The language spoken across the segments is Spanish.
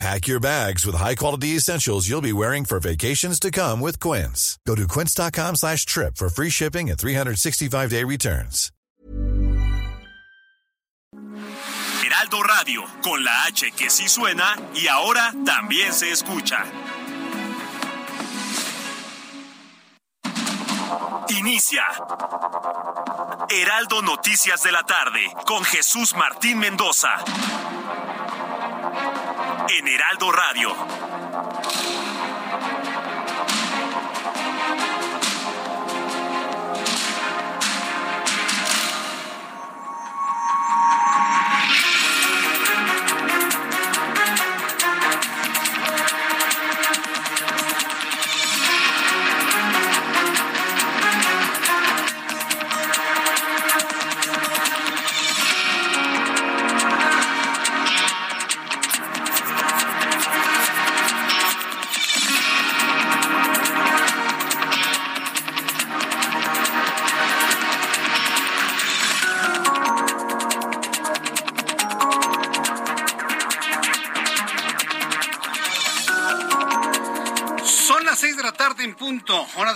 Pack your bags with high-quality essentials you'll be wearing for vacations to come with Quince. Go to quince.com slash trip for free shipping and 365-day returns. Heraldo Radio, con la H que sí suena y ahora también se escucha. Inicia. Heraldo Noticias de la tarde, con Jesús Martín Mendoza en Heraldo Radio.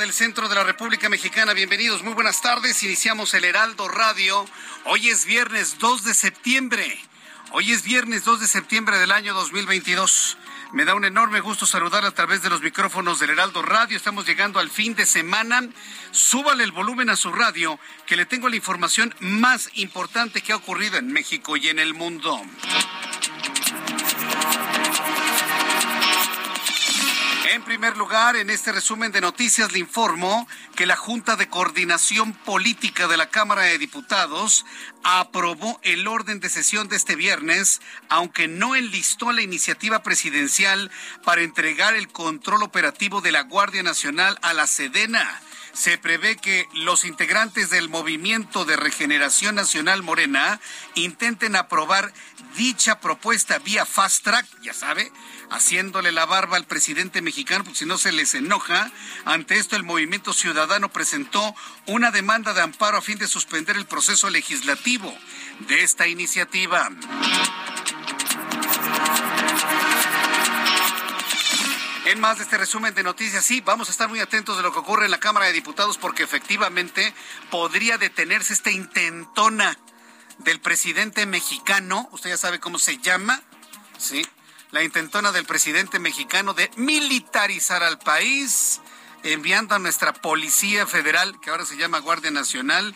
Del centro de la República Mexicana. Bienvenidos, muy buenas tardes. Iniciamos el Heraldo Radio. Hoy es viernes 2 de septiembre. Hoy es viernes 2 de septiembre del año 2022. Me da un enorme gusto saludar a través de los micrófonos del Heraldo Radio. Estamos llegando al fin de semana. Súbale el volumen a su radio, que le tengo la información más importante que ha ocurrido en México y en el mundo. En primer lugar, en este resumen de noticias le informo que la Junta de Coordinación Política de la Cámara de Diputados aprobó el orden de sesión de este viernes, aunque no enlistó la iniciativa presidencial para entregar el control operativo de la Guardia Nacional a la Sedena. Se prevé que los integrantes del Movimiento de Regeneración Nacional Morena intenten aprobar dicha propuesta vía fast track, ya sabe, haciéndole la barba al presidente mexicano, porque si no se les enoja. Ante esto, el Movimiento Ciudadano presentó una demanda de amparo a fin de suspender el proceso legislativo de esta iniciativa. En más de este resumen de noticias, sí, vamos a estar muy atentos de lo que ocurre en la Cámara de Diputados porque efectivamente podría detenerse esta intentona del presidente mexicano, usted ya sabe cómo se llama, ¿sí? La intentona del presidente mexicano de militarizar al país, enviando a nuestra Policía Federal, que ahora se llama Guardia Nacional,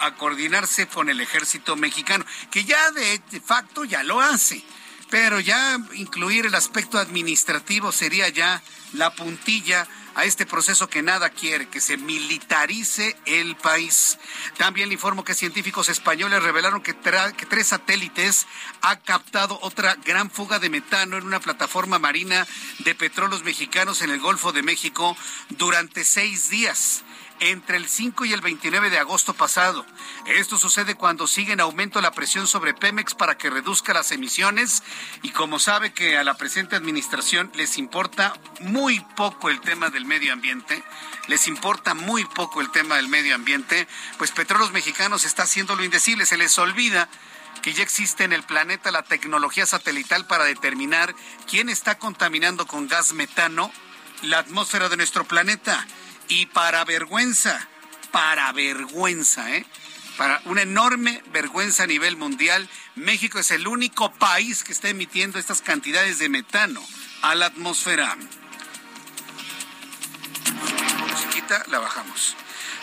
a coordinarse con el ejército mexicano, que ya de facto ya lo hace. Pero ya incluir el aspecto administrativo sería ya la puntilla a este proceso que nada quiere, que se militarice el país. También le informo que científicos españoles revelaron que, que tres satélites han captado otra gran fuga de metano en una plataforma marina de petróleos mexicanos en el Golfo de México durante seis días entre el 5 y el 29 de agosto pasado. Esto sucede cuando sigue en aumento la presión sobre Pemex para que reduzca las emisiones y como sabe que a la presente administración les importa muy poco el tema del medio ambiente, les importa muy poco el tema del medio ambiente, pues Petróleos Mexicanos está haciendo lo indecible, se les olvida que ya existe en el planeta la tecnología satelital para determinar quién está contaminando con gas metano la atmósfera de nuestro planeta y para vergüenza, para vergüenza, ¿eh? Para una enorme vergüenza a nivel mundial, México es el único país que está emitiendo estas cantidades de metano a la atmósfera. La bajamos.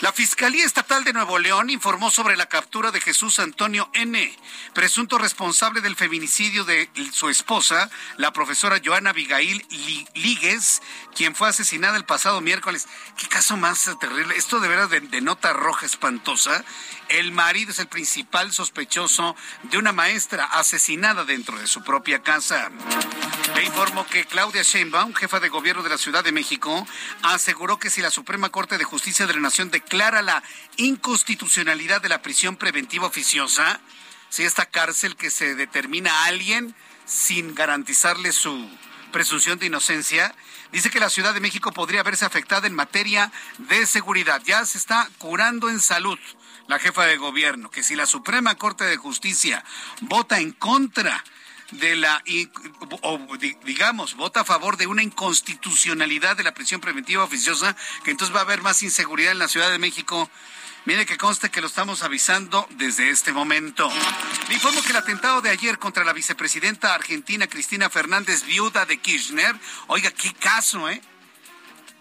La Fiscalía Estatal de Nuevo León informó sobre la captura de Jesús Antonio N., presunto responsable del feminicidio de su esposa, la profesora Joana Abigail Líguez, quien fue asesinada el pasado miércoles. Qué caso más terrible. Esto de veras de, de nota roja espantosa. El marido es el principal sospechoso de una maestra asesinada dentro de su propia casa. Le informo que Claudia Sheinbaum, jefa de gobierno de la Ciudad de México, aseguró que si la Suprema Corte de Justicia de la Nación de declara la inconstitucionalidad de la prisión preventiva oficiosa, si esta cárcel que se determina a alguien sin garantizarle su presunción de inocencia, dice que la Ciudad de México podría verse afectada en materia de seguridad. Ya se está curando en salud la jefa de gobierno, que si la Suprema Corte de Justicia vota en contra de la, o digamos, vota a favor de una inconstitucionalidad de la prisión preventiva oficiosa, que entonces va a haber más inseguridad en la Ciudad de México. Mire que conste que lo estamos avisando desde este momento. Le informo que el atentado de ayer contra la vicepresidenta argentina Cristina Fernández, viuda de Kirchner, oiga, qué caso, ¿eh?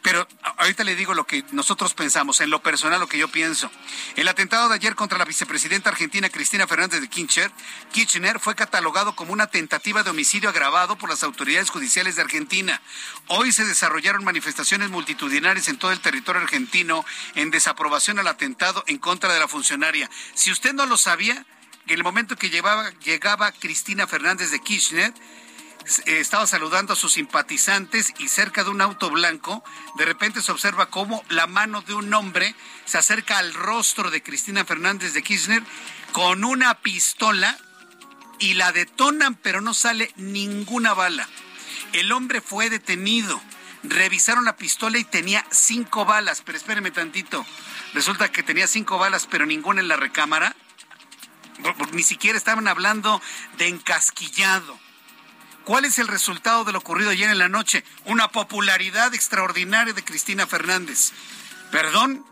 Pero ahorita le digo lo que nosotros pensamos, en lo personal lo que yo pienso. El atentado de ayer contra la vicepresidenta argentina Cristina Fernández de Kirchner, Kirchner fue catalogado como una tentativa de homicidio agravado por las autoridades judiciales de Argentina. Hoy se desarrollaron manifestaciones multitudinarias en todo el territorio argentino en desaprobación al atentado en contra de la funcionaria. Si usted no lo sabía, en el momento que llevaba, llegaba Cristina Fernández de Kirchner, estaba saludando a sus simpatizantes y cerca de un auto blanco, de repente se observa cómo la mano de un hombre se acerca al rostro de Cristina Fernández de Kirchner con una pistola y la detonan, pero no sale ninguna bala. El hombre fue detenido. Revisaron la pistola y tenía cinco balas, pero espéreme tantito. Resulta que tenía cinco balas, pero ninguna en la recámara. Ni siquiera estaban hablando de encasquillado. ¿Cuál es el resultado de lo ocurrido ayer en la noche? Una popularidad extraordinaria de Cristina Fernández. Perdón,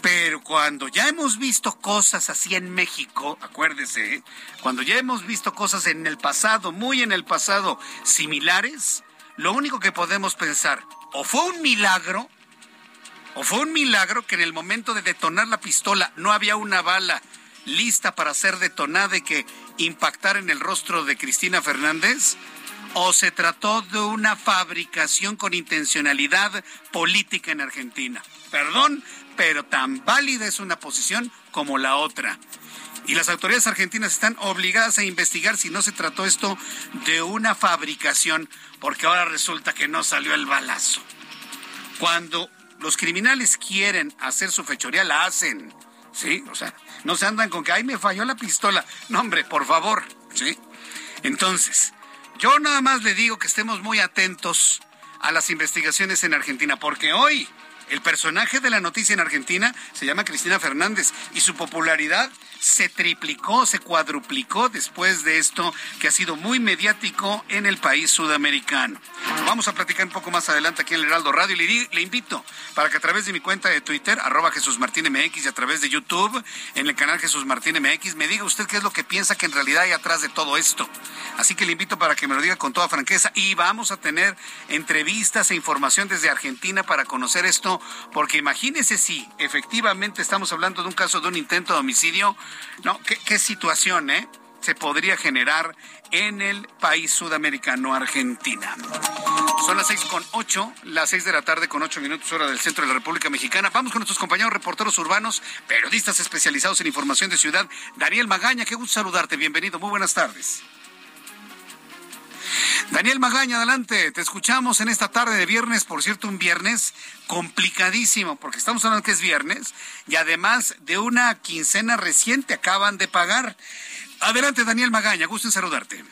pero cuando ya hemos visto cosas así en México, acuérdese, ¿eh? cuando ya hemos visto cosas en el pasado, muy en el pasado, similares, lo único que podemos pensar, o fue un milagro, o fue un milagro que en el momento de detonar la pistola no había una bala lista para ser detonada y que impactar en el rostro de Cristina Fernández? ¿O se trató de una fabricación con intencionalidad política en Argentina? Perdón, pero tan válida es una posición como la otra. Y las autoridades argentinas están obligadas a investigar si no se trató esto de una fabricación, porque ahora resulta que no salió el balazo. Cuando los criminales quieren hacer su fechoría, la hacen. ¿Sí? O sea, no se andan con que, ay, me falló la pistola. No, hombre, por favor. ¿Sí? Entonces, yo nada más le digo que estemos muy atentos a las investigaciones en Argentina, porque hoy el personaje de la noticia en Argentina se llama Cristina Fernández y su popularidad se triplicó, se cuadruplicó después de esto que ha sido muy mediático en el país sudamericano. Vamos a platicar un poco más adelante aquí en el Heraldo Radio y le, invito para que a través de mi cuenta de Twitter, arroba Jesús Martín MX y a través de YouTube, en el canal Jesús Martín MX, me diga usted qué es lo que piensa que en realidad hay atrás de todo esto. Así que le invito para que me lo diga con toda franqueza y vamos a tener entrevistas e información desde Argentina para conocer esto, porque imagínese si efectivamente estamos hablando de un caso de un intento de homicidio no, ¿qué, situación, eh? se podría generar en el país sudamericano, Argentina. Son las seis con ocho, las seis de la tarde con ocho minutos hora del centro de la República Mexicana. Vamos con nuestros compañeros reporteros urbanos, periodistas especializados en información de ciudad. Daniel Magaña, qué gusto saludarte, bienvenido, muy buenas tardes. Daniel Magaña, adelante, te escuchamos en esta tarde de viernes, por cierto, un viernes complicadísimo, porque estamos hablando que es viernes y además de una quincena reciente acaban de pagar. Adelante, Daniel Magaña, gusto en saludarte.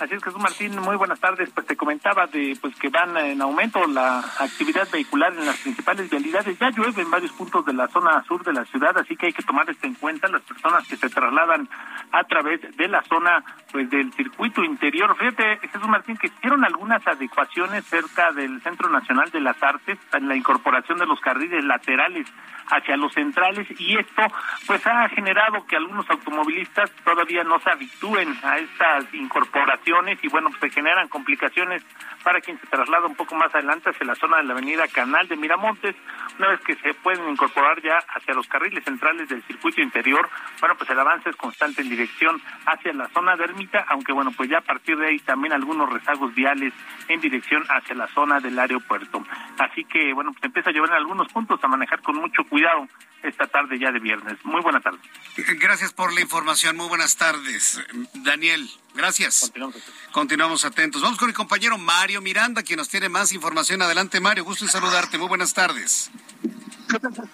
Así es, Jesús Martín, muy buenas tardes. Pues te comentaba de pues que van en aumento la actividad vehicular en las principales vialidades. Ya llueve en varios puntos de la zona sur de la ciudad, así que hay que tomar esto en cuenta. Las personas que se trasladan a través de la zona pues del circuito interior. Fíjate, Jesús Martín, que hicieron algunas adecuaciones cerca del Centro Nacional de las Artes en la incorporación de los carriles laterales hacia los centrales y esto pues ha generado que algunos automovilistas todavía no se habitúen a estas incorporaciones y bueno, pues se generan complicaciones para quien se traslada un poco más adelante hacia la zona de la avenida Canal de Miramontes, una vez que se pueden incorporar ya hacia los carriles centrales del circuito interior, bueno, pues el avance es constante en dirección hacia la zona de Ermita, aunque bueno, pues ya a partir de ahí también algunos rezagos viales en dirección hacia la zona del aeropuerto. Así que bueno, pues empieza a llevar en algunos puntos a manejar con mucho cuidado esta tarde ya de viernes. Muy buena tarde. Gracias por la información. Muy buenas tardes, Daniel. Gracias. Continuamos, atentos. Vamos con el compañero Mario Miranda, quien nos tiene más información. Adelante, Mario. Gusto en saludarte. Muy buenas tardes.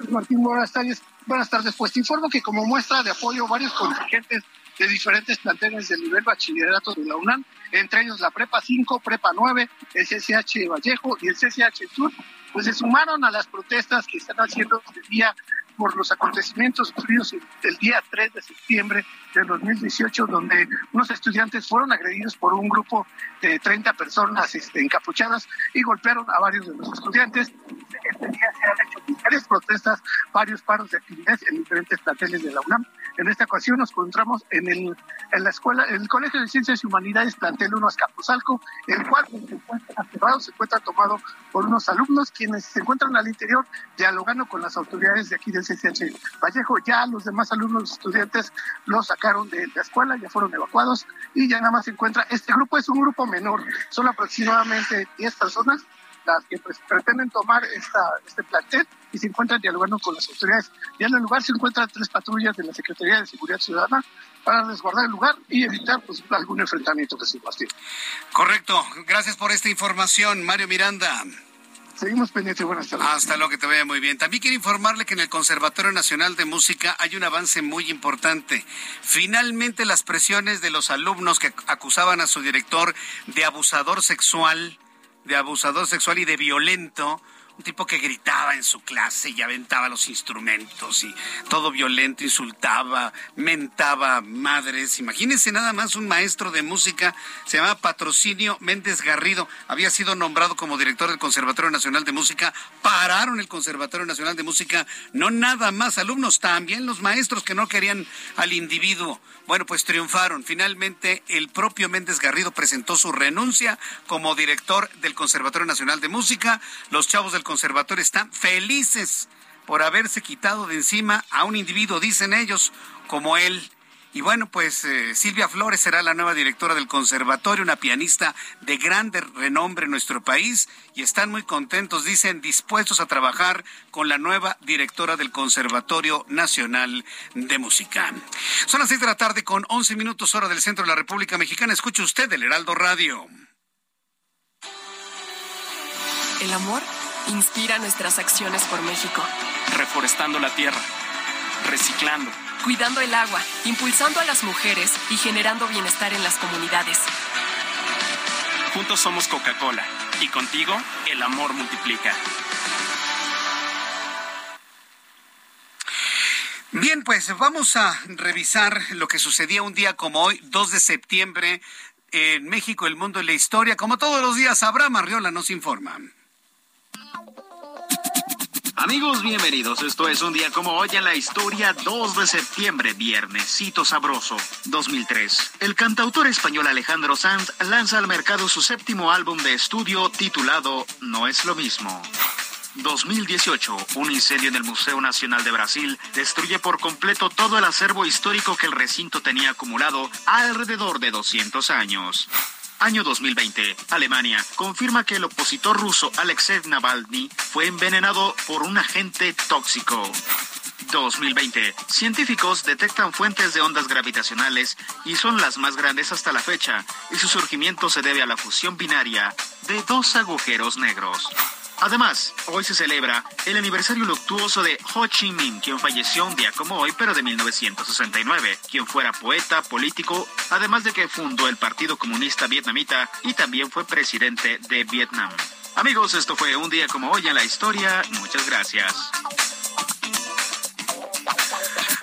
Martín? Buenas tardes. Buenas tardes. Pues te informo que como muestra de apoyo varios contingentes de diferentes planteles del nivel bachillerato de la UNAM, entre ellos la Prepa 5, Prepa 9, el CCH Vallejo y el CCH Sur, pues se sumaron a las protestas que están haciendo este día por los acontecimientos ocurridos el día 3 de septiembre de 2018, donde unos estudiantes fueron agredidos por un grupo de 30 personas este, encapuchadas y golpearon a varios de los estudiantes. Este día se han hecho varias protestas, varios paros de actividades en diferentes planteles de la UNAM. En esta ocasión nos encontramos en, el, en la escuela, en el Colegio de Ciencias y Humanidades, plantel 1 Azcapotzalco, el cual se encuentra cerrado, se encuentra tomado por unos alumnos quienes se encuentran al interior dialogando con las autoridades de aquí del CCH Vallejo. Ya los demás alumnos, estudiantes, los sacaron de la escuela, ya fueron evacuados y ya nada más se encuentra. Este grupo es un grupo menor, son aproximadamente 10 personas las que pues, pretenden tomar esta, este plantel y se encuentran dialogando con las autoridades. Ya en el lugar se encuentran tres patrullas de la Secretaría de Seguridad Ciudadana para resguardar el lugar y evitar pues, algún enfrentamiento que se. Correcto. Gracias por esta información, Mario Miranda. Seguimos pendientes, buenas tardes. Hasta luego, que te vaya muy bien. También quiero informarle que en el Conservatorio Nacional de Música hay un avance muy importante. Finalmente las presiones de los alumnos que acusaban a su director de abusador sexual, de abusador sexual y de violento, un tipo que gritaba en su clase y aventaba los instrumentos y todo violento, insultaba, mentaba madres. Imagínense nada más un maestro de música, se llama Patrocinio Méndez Garrido, había sido nombrado como director del Conservatorio Nacional de Música, pararon el Conservatorio Nacional de Música, no nada más alumnos, también los maestros que no querían al individuo. Bueno, pues triunfaron. Finalmente, el propio Méndez Garrido presentó su renuncia como director del Conservatorio Nacional de Música. Los chavos del conservatorio están felices por haberse quitado de encima a un individuo, dicen ellos, como él. Y bueno, pues eh, Silvia Flores será la nueva directora del conservatorio, una pianista de grande renombre en nuestro país y están muy contentos, dicen, dispuestos a trabajar con la nueva directora del Conservatorio Nacional de Música. Son las seis de la tarde con once minutos hora del centro de la República Mexicana. Escuche usted el Heraldo Radio. El amor inspira nuestras acciones por México. Reforestando la tierra, reciclando cuidando el agua, impulsando a las mujeres y generando bienestar en las comunidades. Juntos somos Coca-Cola y contigo el amor multiplica. Bien, pues vamos a revisar lo que sucedía un día como hoy, 2 de septiembre, en México, el mundo y la historia. Como todos los días, Abraham Arriola nos informa. Amigos, bienvenidos. Esto es un día como hoy en la historia, 2 de septiembre, viernesito sabroso, 2003. El cantautor español Alejandro Sanz lanza al mercado su séptimo álbum de estudio titulado No es lo mismo. 2018, un incendio en el Museo Nacional de Brasil destruye por completo todo el acervo histórico que el recinto tenía acumulado alrededor de 200 años. Año 2020. Alemania confirma que el opositor ruso Alexei Navalny fue envenenado por un agente tóxico. 2020. Científicos detectan fuentes de ondas gravitacionales y son las más grandes hasta la fecha, y su surgimiento se debe a la fusión binaria de dos agujeros negros. Además, hoy se celebra el aniversario luctuoso de Ho Chi Minh, quien falleció un día como hoy, pero de 1969, quien fuera poeta, político, además de que fundó el Partido Comunista Vietnamita y también fue presidente de Vietnam. Amigos, esto fue un día como hoy en la historia. Muchas gracias.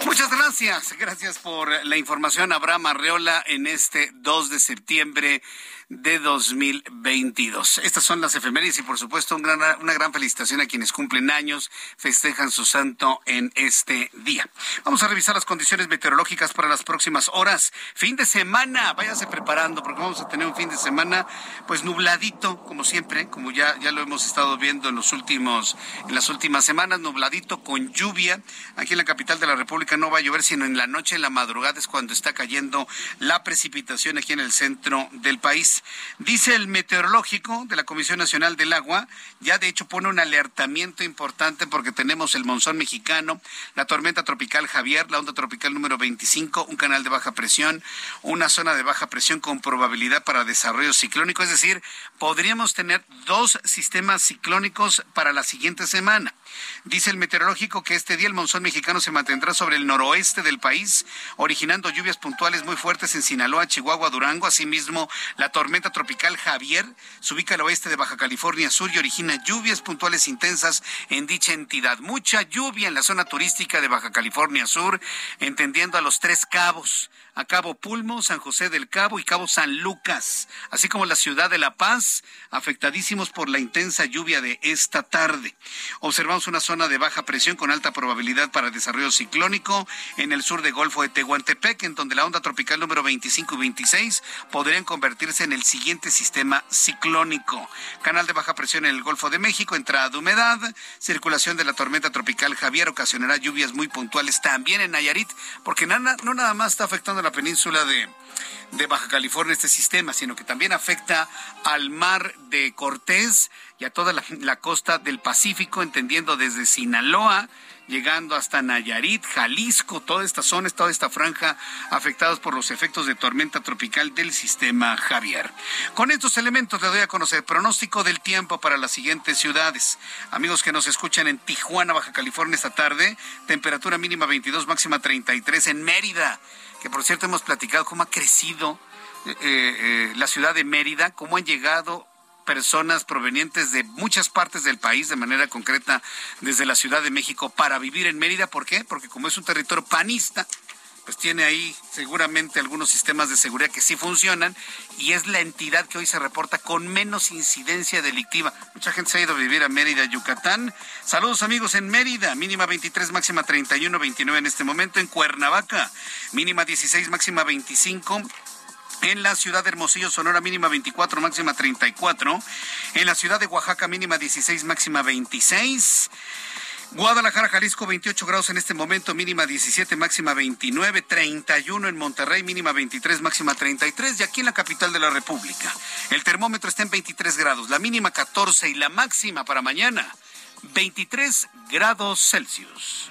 Muchas gracias. Gracias por la información, Abraham Arreola, en este 2 de septiembre de 2022. Estas son las efemérides y por supuesto una gran felicitación a quienes cumplen años, festejan su santo en este día. Vamos a revisar las condiciones meteorológicas para las próximas horas. Fin de semana, váyase preparando porque vamos a tener un fin de semana pues nubladito, como siempre, como ya, ya lo hemos estado viendo en los últimos, en las últimas semanas, nubladito con lluvia. Aquí en la capital de la República no va a llover sino en la noche, en la madrugada es cuando está cayendo la precipitación aquí en el centro del país. Dice el meteorológico de la Comisión Nacional del Agua, ya de hecho pone un alertamiento importante porque tenemos el monzón mexicano, la tormenta tropical Javier, la onda tropical número 25, un canal de baja presión, una zona de baja presión con probabilidad para desarrollo ciclónico, es decir, podríamos tener dos sistemas ciclónicos para la siguiente semana. Dice el meteorológico que este día el monzón mexicano se mantendrá sobre el noroeste del país, originando lluvias puntuales muy fuertes en Sinaloa, Chihuahua, Durango. Asimismo, la tormenta tropical Javier se ubica al oeste de Baja California Sur y origina lluvias puntuales intensas en dicha entidad. Mucha lluvia en la zona turística de Baja California Sur, entendiendo a los tres cabos a Cabo Pulmo, San José del Cabo y Cabo San Lucas, así como la ciudad de La Paz, afectadísimos por la intensa lluvia de esta tarde. Observamos una zona de baja presión con alta probabilidad para desarrollo ciclónico en el sur de Golfo de Tehuantepec, en donde la onda tropical número 25 y 26 podrían convertirse en el siguiente sistema ciclónico. Canal de baja presión en el Golfo de México, entrada de humedad, circulación de la tormenta tropical Javier ocasionará lluvias muy puntuales también en Nayarit, porque no nada más está afectando la península de, Baja California este sistema, sino que también afecta al mar de Cortés y a toda la, costa del Pacífico, entendiendo desde Sinaloa, llegando hasta Nayarit, Jalisco, toda esta zona, toda esta franja afectados por los efectos de tormenta tropical del sistema Javier. Con estos elementos le doy a conocer pronóstico del tiempo para las siguientes ciudades. Amigos que nos escuchan en Tijuana, Baja California esta tarde, temperatura mínima 22, máxima 33 en Mérida que por cierto hemos platicado cómo ha crecido eh, eh, la ciudad de Mérida, cómo han llegado personas provenientes de muchas partes del país, de manera concreta desde la Ciudad de México, para vivir en Mérida. ¿Por qué? Porque como es un territorio panista, pues tiene ahí seguramente algunos sistemas de seguridad que sí funcionan y es la entidad que hoy se reporta con menos incidencia delictiva. Mucha gente se ha ido a vivir a Mérida, Yucatán. Saludos amigos en Mérida, mínima 23, máxima 31, 29 en este momento. En Cuernavaca, mínima 16, máxima 25. En la ciudad de Hermosillo, Sonora, mínima 24, máxima 34. En la ciudad de Oaxaca, mínima 16, máxima 26. Guadalajara, Jalisco, 28 grados en este momento, mínima 17, máxima 29, 31 en Monterrey, mínima 23, máxima 33, y aquí en la capital de la República. El termómetro está en 23 grados, la mínima 14 y la máxima para mañana, 23 grados Celsius.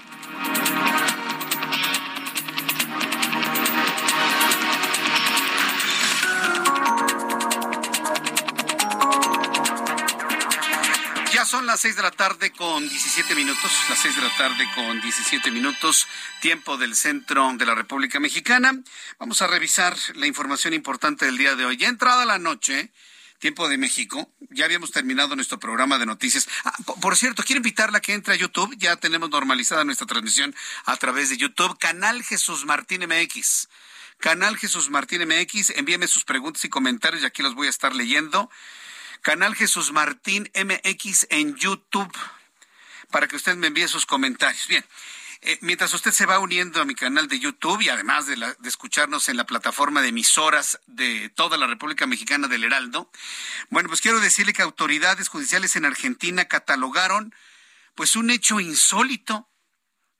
Son las seis de la tarde con 17 minutos, las seis de la tarde con 17 minutos, tiempo del centro de la República Mexicana. Vamos a revisar la información importante del día de hoy. Ya entrada la noche, tiempo de México, ya habíamos terminado nuestro programa de noticias. Ah, por cierto, quiero invitarla a que entre a YouTube, ya tenemos normalizada nuestra transmisión a través de YouTube, canal Jesús Martín MX. Canal Jesús Martín MX, envíeme sus preguntas y comentarios y aquí los voy a estar leyendo. Canal Jesús Martín MX en YouTube, para que usted me envíe sus comentarios. Bien. Eh, mientras usted se va uniendo a mi canal de YouTube y además de, de, escucharnos en la plataforma de emisoras de toda la República Mexicana del Heraldo, bueno, pues quiero decirle que autoridades judiciales en Argentina catalogaron pues un hecho insólito.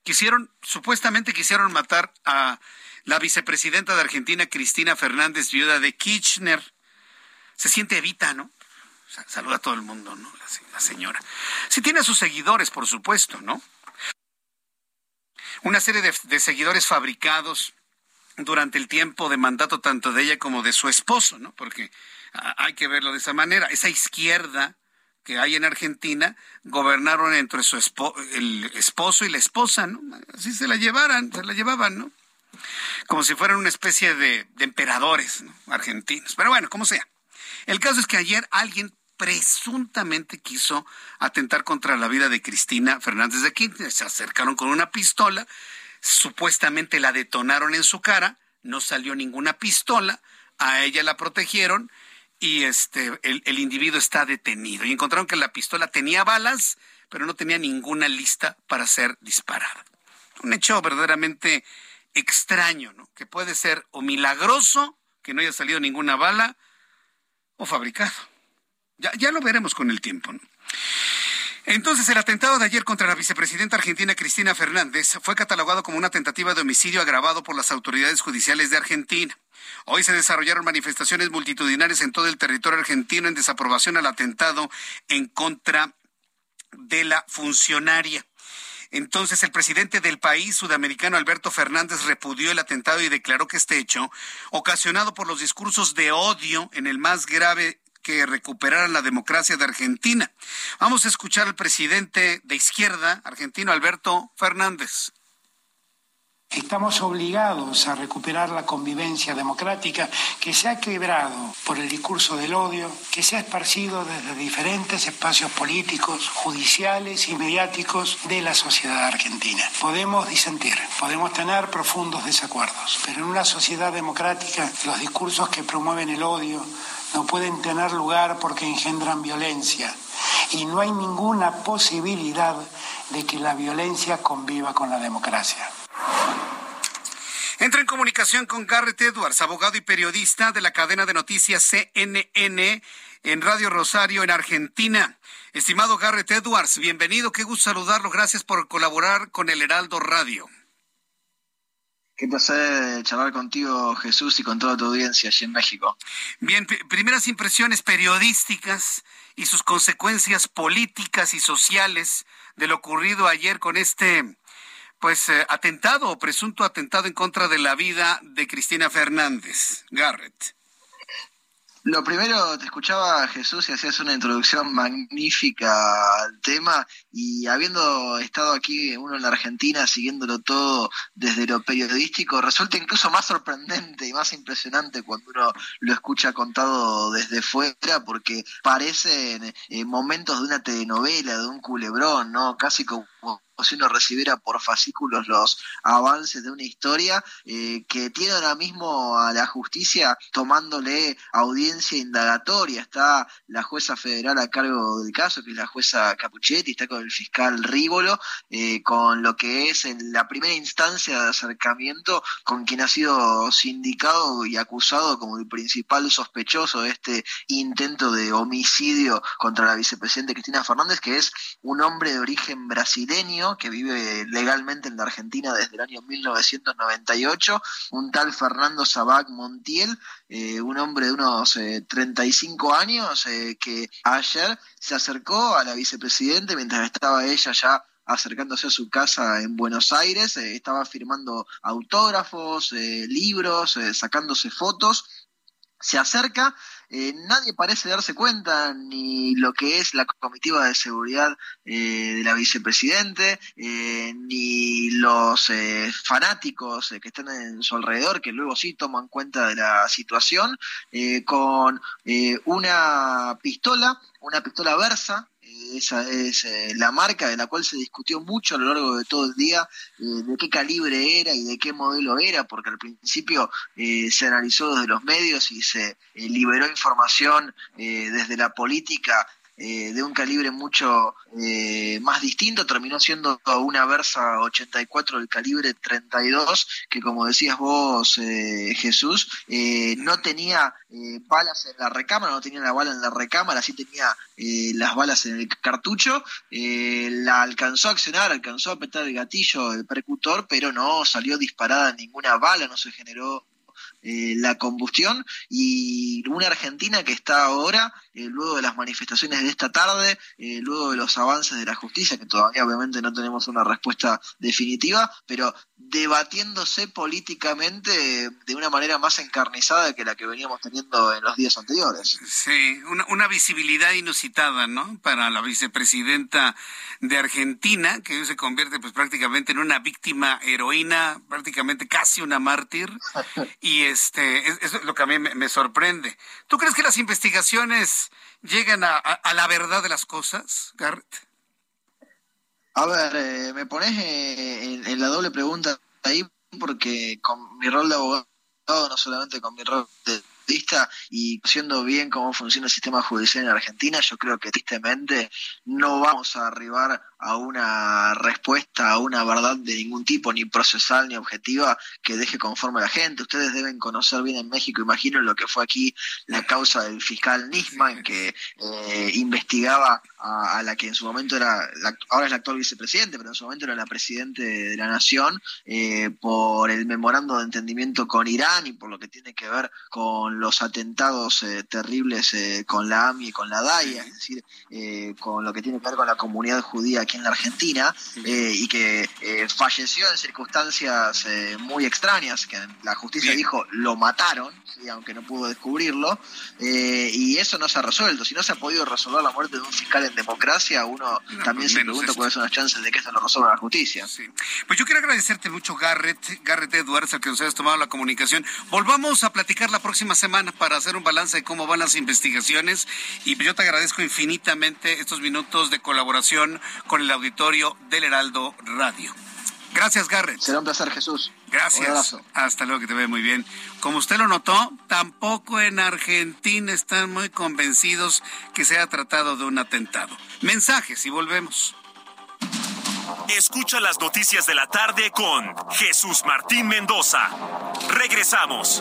Quisieron, supuestamente quisieron matar a la vicepresidenta de Argentina, Cristina Fernández, viuda de Kirchner. Se siente evita, ¿no? Saluda a todo el mundo, ¿no? La, señora. Sí tiene a sus seguidores, por supuesto, ¿no? Una serie de, seguidores fabricados durante el tiempo de mandato tanto de ella como de su esposo, ¿no? Porque hay que verlo de esa manera. Esa izquierda que hay en Argentina gobernaron entre su el esposo y la esposa, ¿no? Así se la llevaran, se la llevaban, ¿no? Como si fueran una especie de, de emperadores argentinos. Pero bueno, como sea. El caso es que ayer alguien presuntamente quiso atentar contra la vida de Cristina Fernández de Kirchner. Se acercaron con una pistola, supuestamente la detonaron en su cara, no salió ninguna pistola, a ella la protegieron y este el, el individuo está detenido. Y encontraron que la pistola tenía balas, pero no tenía ninguna lista para ser disparada. Un hecho verdaderamente extraño, ¿no? Que puede ser o milagroso, que no haya salido ninguna bala, o fabricado. Ya, ya lo veremos con el tiempo. Entonces, el atentado de ayer contra la vicepresidenta argentina Cristina Fernández fue catalogado como una tentativa de homicidio agravado por las autoridades judiciales de Argentina. Hoy se desarrollaron manifestaciones multitudinarias en todo el territorio argentino en desaprobación al atentado en contra de la funcionaria. Entonces, el presidente del país sudamericano, Alberto Fernández, repudió el atentado y declaró que este hecho, ocasionado por los discursos de odio en el más grave que recuperar la democracia de Argentina. Vamos a escuchar al presidente de izquierda argentino, Alberto Fernández. Estamos obligados a recuperar la convivencia democrática que se ha quebrado por el discurso del odio, que se ha esparcido desde diferentes espacios políticos, judiciales y mediáticos de la sociedad argentina. Podemos disentir, podemos tener profundos desacuerdos, pero en una sociedad democrática los discursos que promueven el odio, no pueden tener lugar porque engendran violencia y no hay ninguna posibilidad de que la violencia conviva con la democracia. Entra en comunicación con Garrett Edwards, abogado y periodista de la cadena de noticias CNN en Radio Rosario, en Argentina. Estimado Garrett Edwards, bienvenido, qué gusto saludarlo, gracias por colaborar con el Heraldo Radio. Qué placer charlar contigo, Jesús, y con toda tu audiencia allí en México. Bien, primeras impresiones periodísticas y sus consecuencias políticas y sociales de lo ocurrido ayer con este, pues, eh, atentado o presunto atentado en contra de la vida de Cristina Fernández. Garrett. Lo primero, te escuchaba Jesús y hacías una introducción magnífica al tema y habiendo estado aquí uno en la Argentina siguiéndolo todo desde lo periodístico, resulta incluso más sorprendente y más impresionante cuando uno lo escucha contado desde fuera porque parecen eh, momentos de una telenovela, de un culebrón, ¿no? Casi como si uno recibiera por fascículos los avances de una historia eh, que tiene ahora mismo a la justicia tomándole audiencia indagatoria. Está la jueza federal a cargo del caso, que es la jueza Capuchetti, está con el fiscal Rívolo, eh, con lo que es en la primera instancia de acercamiento con quien ha sido sindicado y acusado como el principal sospechoso de este intento de homicidio contra la vicepresidenta Cristina Fernández, que es un hombre de origen brasileño que vive legalmente en la Argentina desde el año 1998, un tal Fernando Sabac Montiel, eh, un hombre de unos 35 eh, años eh, que ayer se acercó a la vicepresidente mientras estaba ella ya acercándose a su casa en Buenos Aires, estaba firmando autógrafos, libros, sacándose fotos, se acerca eh, nadie parece darse cuenta ni lo que es la comitiva de seguridad eh, de la vicepresidente, eh, ni los fanáticos que están en su alrededor, que luego sí toman cuenta de la situación, con una pistola, una pistola Versa, esa es eh, la marca de la cual se discutió mucho a lo largo de todo el día eh, de qué calibre era y de qué modelo era, porque al principio eh, se analizó desde los medios y se liberó información desde la política eh, de un calibre mucho eh, más distinto, terminó siendo una Versa 84 del calibre 32, que como decías vos, eh, Jesús, no tenía balas en la recámara, no tenía la bala en la recámara, sí tenía las balas en el cartucho, la alcanzó a accionar, alcanzó a apretar el gatillo, el percutor, pero no salió disparada ninguna bala, no se generó la combustión y una Argentina que está ahora eh, luego de las manifestaciones de esta tarde, eh, luego de los avances de la justicia, que todavía obviamente no tenemos una respuesta definitiva, pero debatiéndose políticamente de una manera más encarnizada que la que veníamos teniendo en los días anteriores. Sí, una, una visibilidad inusitada, ¿no? Para la vicepresidenta de Argentina, que se convierte pues prácticamente en una víctima heroína, prácticamente casi una mártir, y este, eso es lo que a mí me sorprende. ¿Tú crees que las investigaciones llegan a, la verdad de las cosas, Garrett? A ver, eh, me pones eh, en, la doble pregunta ahí porque con mi rol de abogado, no solamente con mi rol de periodista y conociendo bien cómo funciona el sistema judicial en Argentina, yo creo que tristemente no vamos a arribar a una respuesta, a una verdad de ningún tipo, ni procesal ni objetiva, que deje conforme a la gente. Ustedes deben conocer bien en México, imagino lo que fue aquí la causa del fiscal Nisman, que eh, investigaba a, la que en su momento era, ahora es la actual vicepresidente, pero en su momento era la presidente de la nación, eh, por el memorando de entendimiento con Irán y por lo que tiene que ver con los atentados eh, terribles con la AMI y con la DAIA, es decir, con lo que tiene que ver con la comunidad judía aquí en la Argentina, y que falleció en circunstancias muy extrañas, que la justicia dijo lo mataron, aunque no pudo descubrirlo, y eso no se ha resuelto. Si no se ha podido resolver la muerte de un fiscal en democracia, uno también se pregunta cuáles son las chances de que esto lo resuelva la justicia. Pues yo quiero agradecerte mucho, Garrett, Garrett Edwards, al que nos hayas tomado la comunicación. Volvamos a platicar la próxima semana para hacer un balance de cómo van las investigaciones y yo te agradezco infinitamente estos minutos de colaboración con el auditorio del Heraldo Radio. Gracias, Garrett. Será un placer, Jesús. Gracias. Hasta luego, que te ve muy bien. Como usted lo notó, tampoco en Argentina están muy convencidos que se ha tratado de un atentado. Mensajes y volvemos. Escucha las noticias de la tarde con Jesús Martín Mendoza. Regresamos.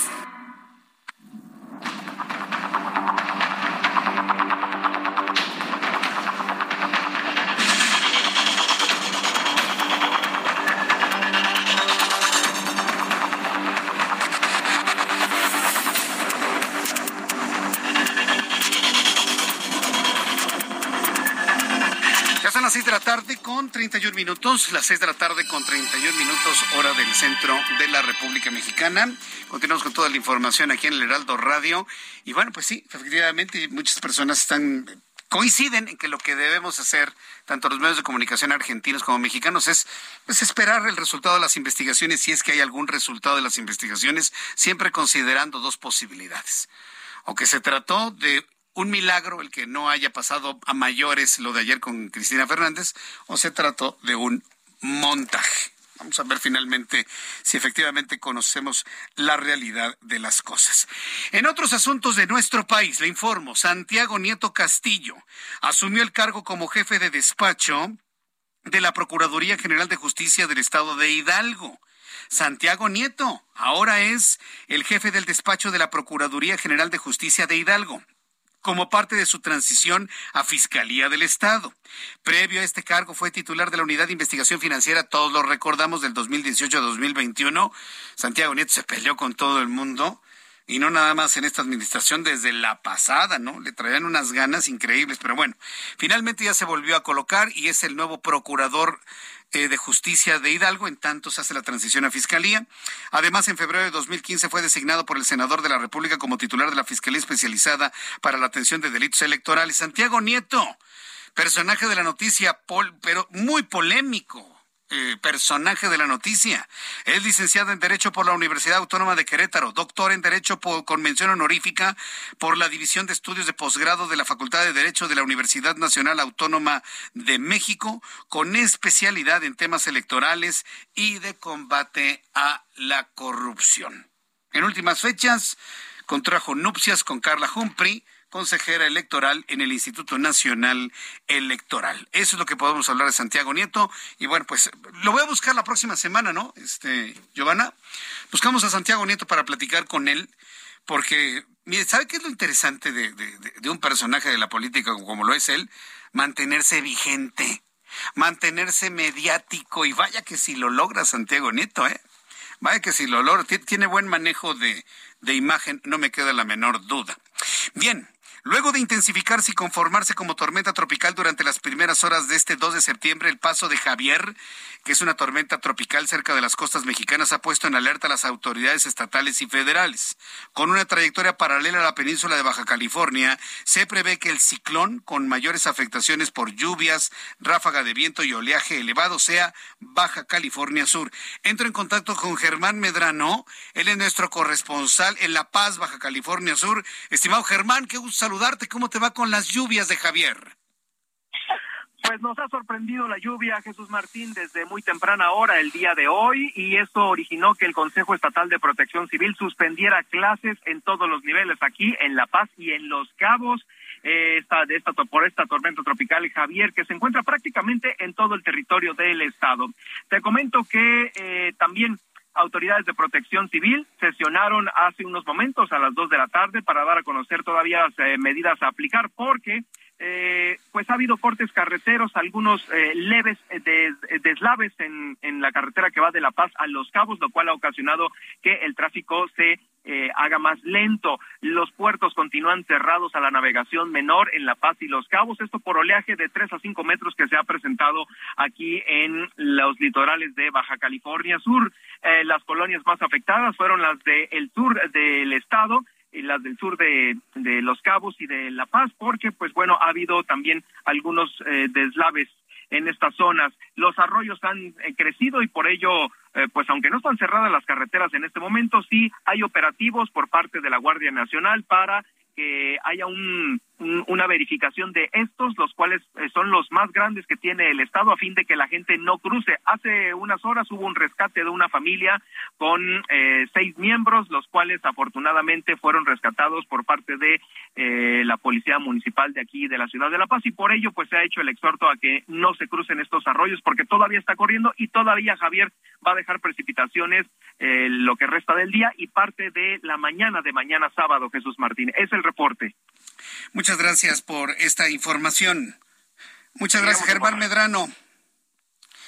31 minutos, las 6 de la tarde con 31 minutos, hora del centro de la República Mexicana. Continuamos con toda la información aquí en el Heraldo Radio. Y bueno, pues sí, efectivamente, muchas personas están coinciden en que lo que debemos hacer, tanto los medios de comunicación argentinos como mexicanos, es pues, esperar el resultado de las investigaciones, si es que hay algún resultado de las investigaciones, siempre considerando dos posibilidades. O que se trató de un milagro el que no haya pasado a mayores lo de ayer con Cristina Fernández o se trató de un montaje. Vamos a ver finalmente si efectivamente conocemos la realidad de las cosas. En otros asuntos de nuestro país, le informo, Santiago Nieto Castillo asumió el cargo como jefe de despacho de la Procuraduría General de Justicia del Estado de Hidalgo. Santiago Nieto ahora es el jefe del despacho de la Procuraduría General de Justicia de Hidalgo como parte de su transición a Fiscalía del Estado. Previo a este cargo fue titular de la Unidad de Investigación Financiera, todos lo recordamos, del 2018 a 2021. Santiago Nieto se peleó con todo el mundo y no nada más en esta administración desde la pasada, ¿no? Le traían unas ganas increíbles, pero bueno, finalmente ya se volvió a colocar y es el nuevo procurador de Justicia de Hidalgo, en tanto se hace la transición a Fiscalía. Además, en febrero de 2015 fue designado por el senador de la República como titular de la Fiscalía Especializada para la Atención de Delitos Electorales. Santiago Nieto, personaje de la noticia, pero muy polémico eh, personaje de la noticia. Es licenciado en Derecho por la Universidad Autónoma de Querétaro, doctor en Derecho por convención honorífica por la División de Estudios de Posgrado de la Facultad de Derecho de la Universidad Nacional Autónoma de México, con especialidad en temas electorales y de combate a la corrupción. En últimas fechas, contrajo nupcias con Carla Humphrey, consejera electoral en el Instituto Nacional Electoral. Eso es lo que podemos hablar de Santiago Nieto. Y bueno, pues lo voy a buscar la próxima semana, ¿no? Este, Giovanna, buscamos a Santiago Nieto para platicar con él, porque, mire, ¿sabe qué es lo interesante de, un personaje de la política como lo es él? Mantenerse vigente, mantenerse mediático. Y vaya que si lo logra Santiago Nieto, ¿eh? Vaya que si lo logra, tiene buen manejo de imagen, no me queda la menor duda. Bien, Luego de intensificarse y conformarse como tormenta tropical durante las primeras horas de este 2 de septiembre, el paso de Javier, que es una tormenta tropical cerca de las costas mexicanas, ha puesto en alerta a las autoridades estatales y federales. Con una trayectoria paralela a la península de Baja California, se prevé que el ciclón, con mayores afectaciones por lluvias, ráfaga de viento y oleaje elevado, sea Baja California Sur. Entro en contacto con Germán Medrano, él es nuestro corresponsal en La Paz, Baja California Sur. Estimado Germán, qué gusto saludarte. ¿Cómo te va con las lluvias de Javier? Pues nos ha sorprendido la lluvia, Jesús Martín, desde muy temprana hora el día de hoy y esto originó que el Consejo Estatal de Protección Civil suspendiera clases en todos los niveles aquí en La Paz y en Los Cabos. Eh, esta, esta, por esta tormenta tropical Javier, que se encuentra prácticamente en todo el territorio del estado. Te comento que eh, también autoridades de protección civil sesionaron hace unos momentos a las dos de la tarde para dar a conocer todavía eh, medidas a aplicar porque eh, pues ha habido cortes carreteros, algunos eh, leves deslaves en, en la carretera que va de La Paz a Los Cabos, lo cual ha ocasionado que el tráfico se eh, haga más lento. Los puertos continúan cerrados a la navegación menor en La Paz y Los Cabos, esto por oleaje de 3 a 5 metros que se ha presentado aquí en los litorales de Baja California Sur. Eh, las colonias más afectadas fueron las del sur del estado y las del sur de, de, Los Cabos y de La Paz, porque pues bueno, ha habido también algunos eh, deslaves en estas zonas. Los arroyos han eh, crecido y por ello, eh, pues aunque no están cerradas las carreteras en este momento, sí hay operativos por parte de la Guardia Nacional para que haya un, una verificación de estos, los cuales eh, son los más grandes que tiene el Estado a fin de que la gente no cruce. Hace unas horas hubo un rescate de una familia con eh, seis miembros, los cuales afortunadamente fueron rescatados por parte de eh, la Policía Municipal de aquí de la Ciudad de La Paz y por ello pues se ha hecho el exhorto a que no se crucen estos arroyos porque todavía está corriendo y todavía Javier va a dejar precipitaciones lo que resta del día y parte de la mañana de mañana sábado, Jesús Martín. Es el reporte. Muchas gracias por esta información. Muchas gracias, Germán Medrano.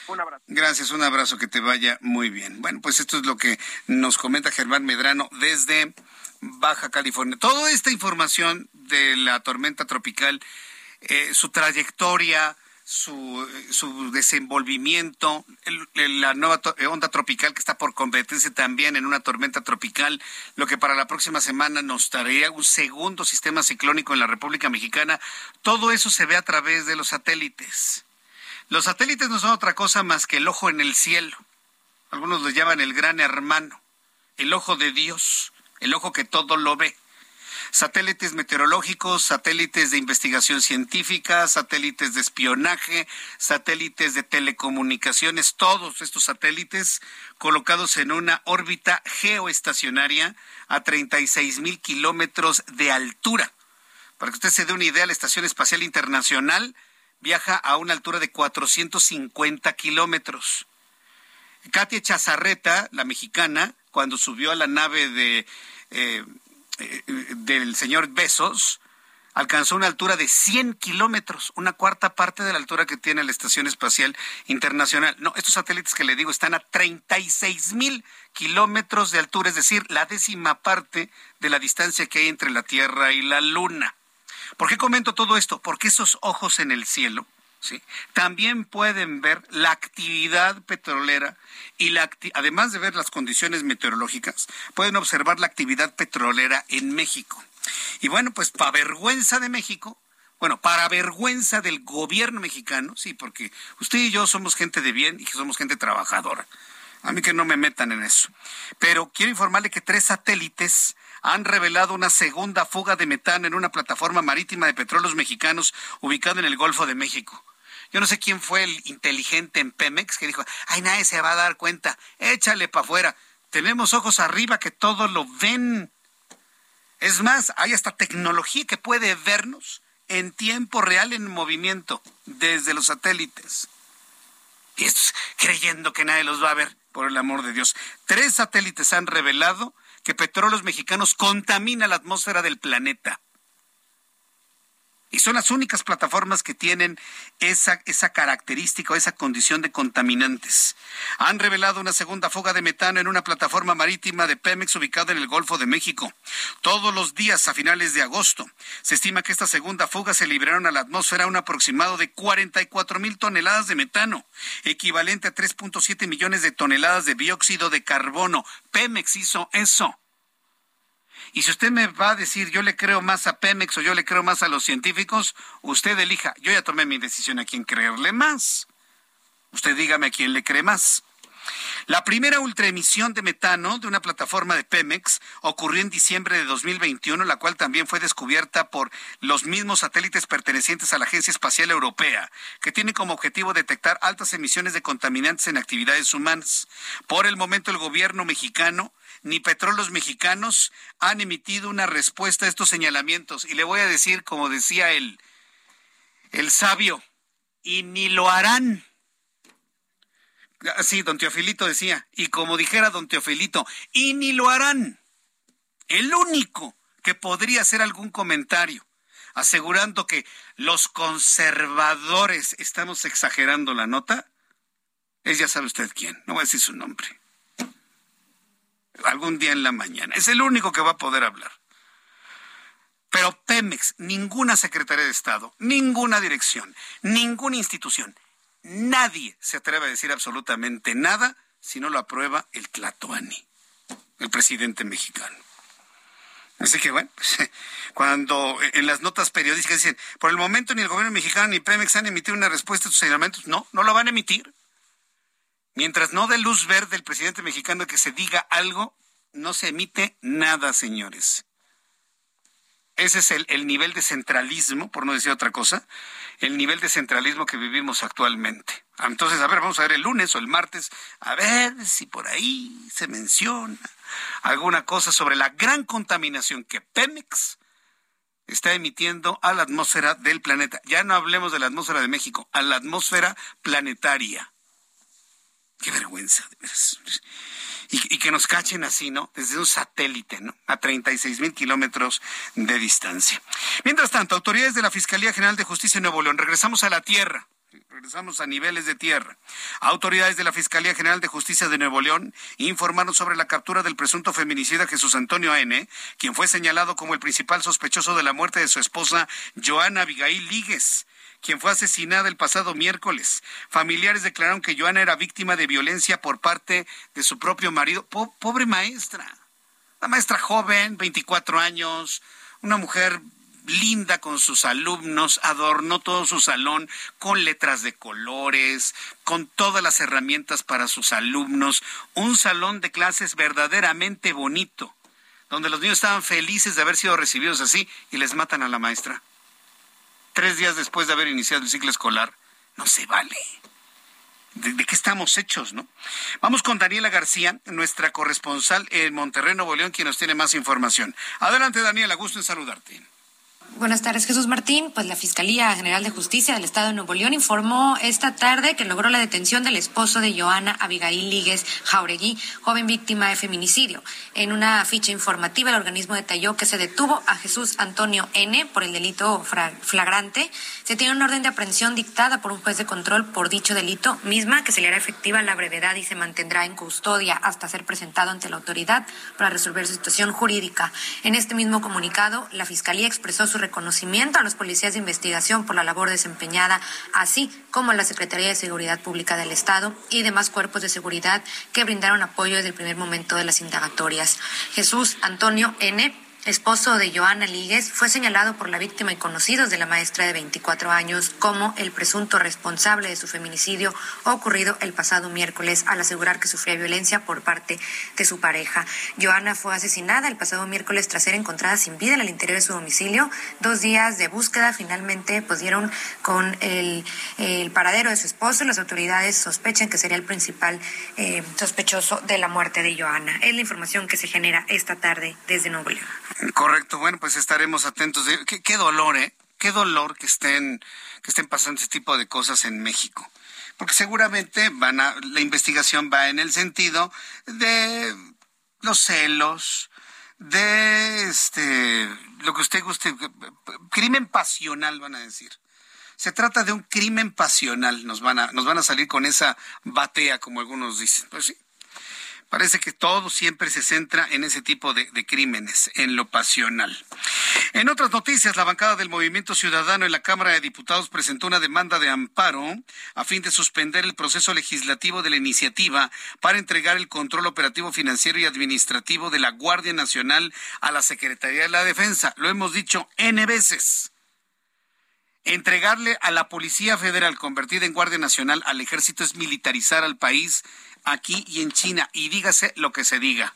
Un abrazo. Gracias, un abrazo, que te vaya muy bien. Bueno, pues esto es lo que nos comenta Germán Medrano desde Baja California. Toda esta información de la tormenta tropical, eh, su trayectoria, su, su desenvolvimiento, la nueva eh, onda tropical que está por convertirse también en una tormenta tropical, lo que para la próxima semana nos daría un segundo sistema ciclónico en la República Mexicana, todo eso se ve a través de los satélites. Los satélites no son otra cosa más que el ojo en el cielo. Algunos lo llaman el gran hermano, el ojo de Dios, el ojo que todo lo ve satélites meteorológicos, satélites de investigación científica, satélites de espionaje, satélites de telecomunicaciones, todos estos satélites colocados en una órbita geoestacionaria a 36 mil kilómetros de altura. Para que usted se dé una idea, la Estación Espacial Internacional viaja a una altura de 450 kilómetros. Katia Chazarreta, la mexicana, cuando subió a la nave de eh, eh, del señor Besos alcanzó una altura de 100 kilómetros, una cuarta parte de la altura que tiene la Estación Espacial Internacional. No, estos satélites que le digo están a 36 mil kilómetros de altura, es decir, la décima parte de la distancia que hay entre la Tierra y la Luna. ¿Por qué comento todo esto? Porque esos ojos en el cielo ¿sí? también pueden ver la actividad petrolera y la además de ver las condiciones meteorológicas, pueden observar la actividad petrolera en México. Y bueno, pues para vergüenza de México, bueno, para vergüenza del gobierno mexicano, sí, porque usted y yo somos gente de bien y somos gente trabajadora. A mí que no me metan en eso. Pero quiero informarle que tres satélites han revelado una segunda fuga de metano en una plataforma marítima de petróleos mexicanos ubicada en el Golfo de México. Yo no sé quién fue el inteligente en Pemex que dijo, ay, nadie se va a dar cuenta, échale para afuera. tenemos ojos arriba que todo lo ven. Es más, hay hasta tecnología que puede vernos en tiempo real en movimiento desde los satélites. Y estos creyendo que nadie los va a ver, por el amor de Dios. Tres satélites han revelado que petróleos mexicanos contamina la atmósfera del planeta. Y son las únicas plataformas que tienen esa, esa característica o esa condición de contaminantes. Han revelado una segunda fuga de metano en una plataforma marítima de Pemex ubicada en el Golfo de México. Todos los días a finales de agosto se estima que esta segunda fuga se liberaron a la atmósfera un aproximado de 44 mil toneladas de metano, equivalente a 3.7 millones de toneladas de dióxido de carbono. Pemex hizo eso. Y si usted me va a decir, yo le creo más a Pemex o yo le creo más a los científicos, usted elija. Yo ya tomé mi decisión a quién creerle más. Usted dígame a quién le cree más. La primera ultraemisión de metano de una plataforma de Pemex ocurrió en diciembre de 2021, la cual también fue descubierta por los mismos satélites pertenecientes a la Agencia Espacial Europea, que tiene como objetivo detectar altas emisiones de contaminantes en actividades humanas. Por el momento, el gobierno mexicano ni petróleos mexicanos han emitido una respuesta a estos señalamientos. Y le voy a decir, como decía el, el sabio, y ni lo harán. Sí, don Teofilito decía, y como dijera don Teofilito, y ni lo harán. El único que podría hacer algún comentario asegurando que los conservadores estamos exagerando la nota, es ya sabe usted quién, no voy a decir su nombre algún día en la mañana. Es el único que va a poder hablar. Pero Pemex, ninguna Secretaría de Estado, ninguna dirección, ninguna institución, nadie se atreve a decir absolutamente nada si no lo aprueba el Tlatoani, el presidente mexicano. Así que bueno, cuando en las notas periodísticas dicen, por el momento ni el gobierno mexicano ni Pemex han emitido una respuesta a sus señalamientos, no, no lo van a emitir. Mientras no dé luz verde el presidente mexicano que se diga algo, no se emite nada, señores. Ese es el, nivel de centralismo, por no decir otra cosa, el nivel de centralismo que vivimos actualmente. Entonces, a ver, vamos a ver el lunes o el martes, a ver si por ahí se menciona alguna cosa sobre la gran contaminación que Pemex está emitiendo a la atmósfera del planeta. Ya no hablemos de la atmósfera de México, a la atmósfera planetaria. Qué vergüenza. Y, que nos cachen así, ¿no? Desde un satélite, ¿no? A 36 mil kilómetros de distancia. Mientras tanto, autoridades de la Fiscalía General de Justicia de Nuevo León, regresamos a la tierra. Regresamos a niveles de tierra. Autoridades de la Fiscalía General de Justicia de Nuevo León informaron sobre la captura del presunto feminicida Jesús Antonio N., quien fue señalado como el principal sospechoso de la muerte de su esposa Joana Abigail Líguez quien fue asesinada el pasado miércoles. Familiares declararon que Joana era víctima de violencia por parte de su propio marido. pobre maestra. La maestra joven, 24 años, una mujer linda con sus alumnos, adornó todo su salón con letras de colores, con todas las herramientas para sus alumnos, un salón de clases verdaderamente bonito, donde los niños estaban felices de haber sido recibidos así y les matan a la maestra tres días después de haber iniciado el ciclo escolar, no se vale. ¿De, qué estamos hechos, no? Vamos con Daniela García, nuestra corresponsal en Monterrey, Nuevo León, quien nos tiene más información. Adelante, Daniela, gusto en saludarte. Buenas tardes, Jesús Martín. Pues la Fiscalía General de Justicia del Estado de Nuevo León informó esta tarde que logró la detención del esposo de Joana Abigail Líguez Jauregui, joven víctima de feminicidio. En una ficha informativa, el organismo detalló que se detuvo a Jesús Antonio N. por el delito flagrante. Se tiene una orden de aprehensión dictada por un juez de control por dicho delito, misma que se le hará efectiva la brevedad y se mantendrá en custodia hasta ser presentado ante la autoridad para resolver su situación jurídica. En este mismo comunicado, la Fiscalía expresó su reconocimiento a los policías de investigación por la labor desempeñada, así como a la Secretaría de Seguridad Pública del Estado y demás cuerpos de seguridad que brindaron apoyo desde el primer momento de las indagatorias. Jesús Antonio N esposo de Joana Líguez, fue señalado por la víctima y conocidos de la maestra de 24 años como el presunto responsable de su feminicidio ocurrido el pasado miércoles al asegurar que sufría violencia por parte de su pareja. Joana fue asesinada el pasado miércoles tras ser encontrada sin vida en el interior de su domicilio. Dos días de búsqueda finalmente pudieron con el, paradero de su esposo. Las autoridades sospechan que sería el principal eh, sospechoso de la muerte de Joana. Es la información que se genera esta tarde desde Nuevo León. Correcto, bueno, pues estaremos atentos. Qué, dolor, ¿eh? Qué dolor que estén, que estén pasando este tipo de cosas en México. Porque seguramente van a, la investigación va en el sentido de los celos, de este, lo que usted guste, crimen pasional, van a decir. Se trata de un crimen pasional, nos van a, nos van a salir con esa batea, como algunos dicen. Pues sí, Parece que todo siempre se centra en ese tipo de, crímenes, en lo pasional. En otras noticias, la bancada del Movimiento Ciudadano en la Cámara de Diputados presentó una demanda de amparo a fin de suspender el proceso legislativo de la iniciativa para entregar el control operativo financiero y administrativo de la Guardia Nacional a la Secretaría de la Defensa. Lo hemos dicho N veces entregarle a la Policía Federal convertida en Guardia Nacional al Ejército es militarizar al país aquí y en China y dígase lo que se diga.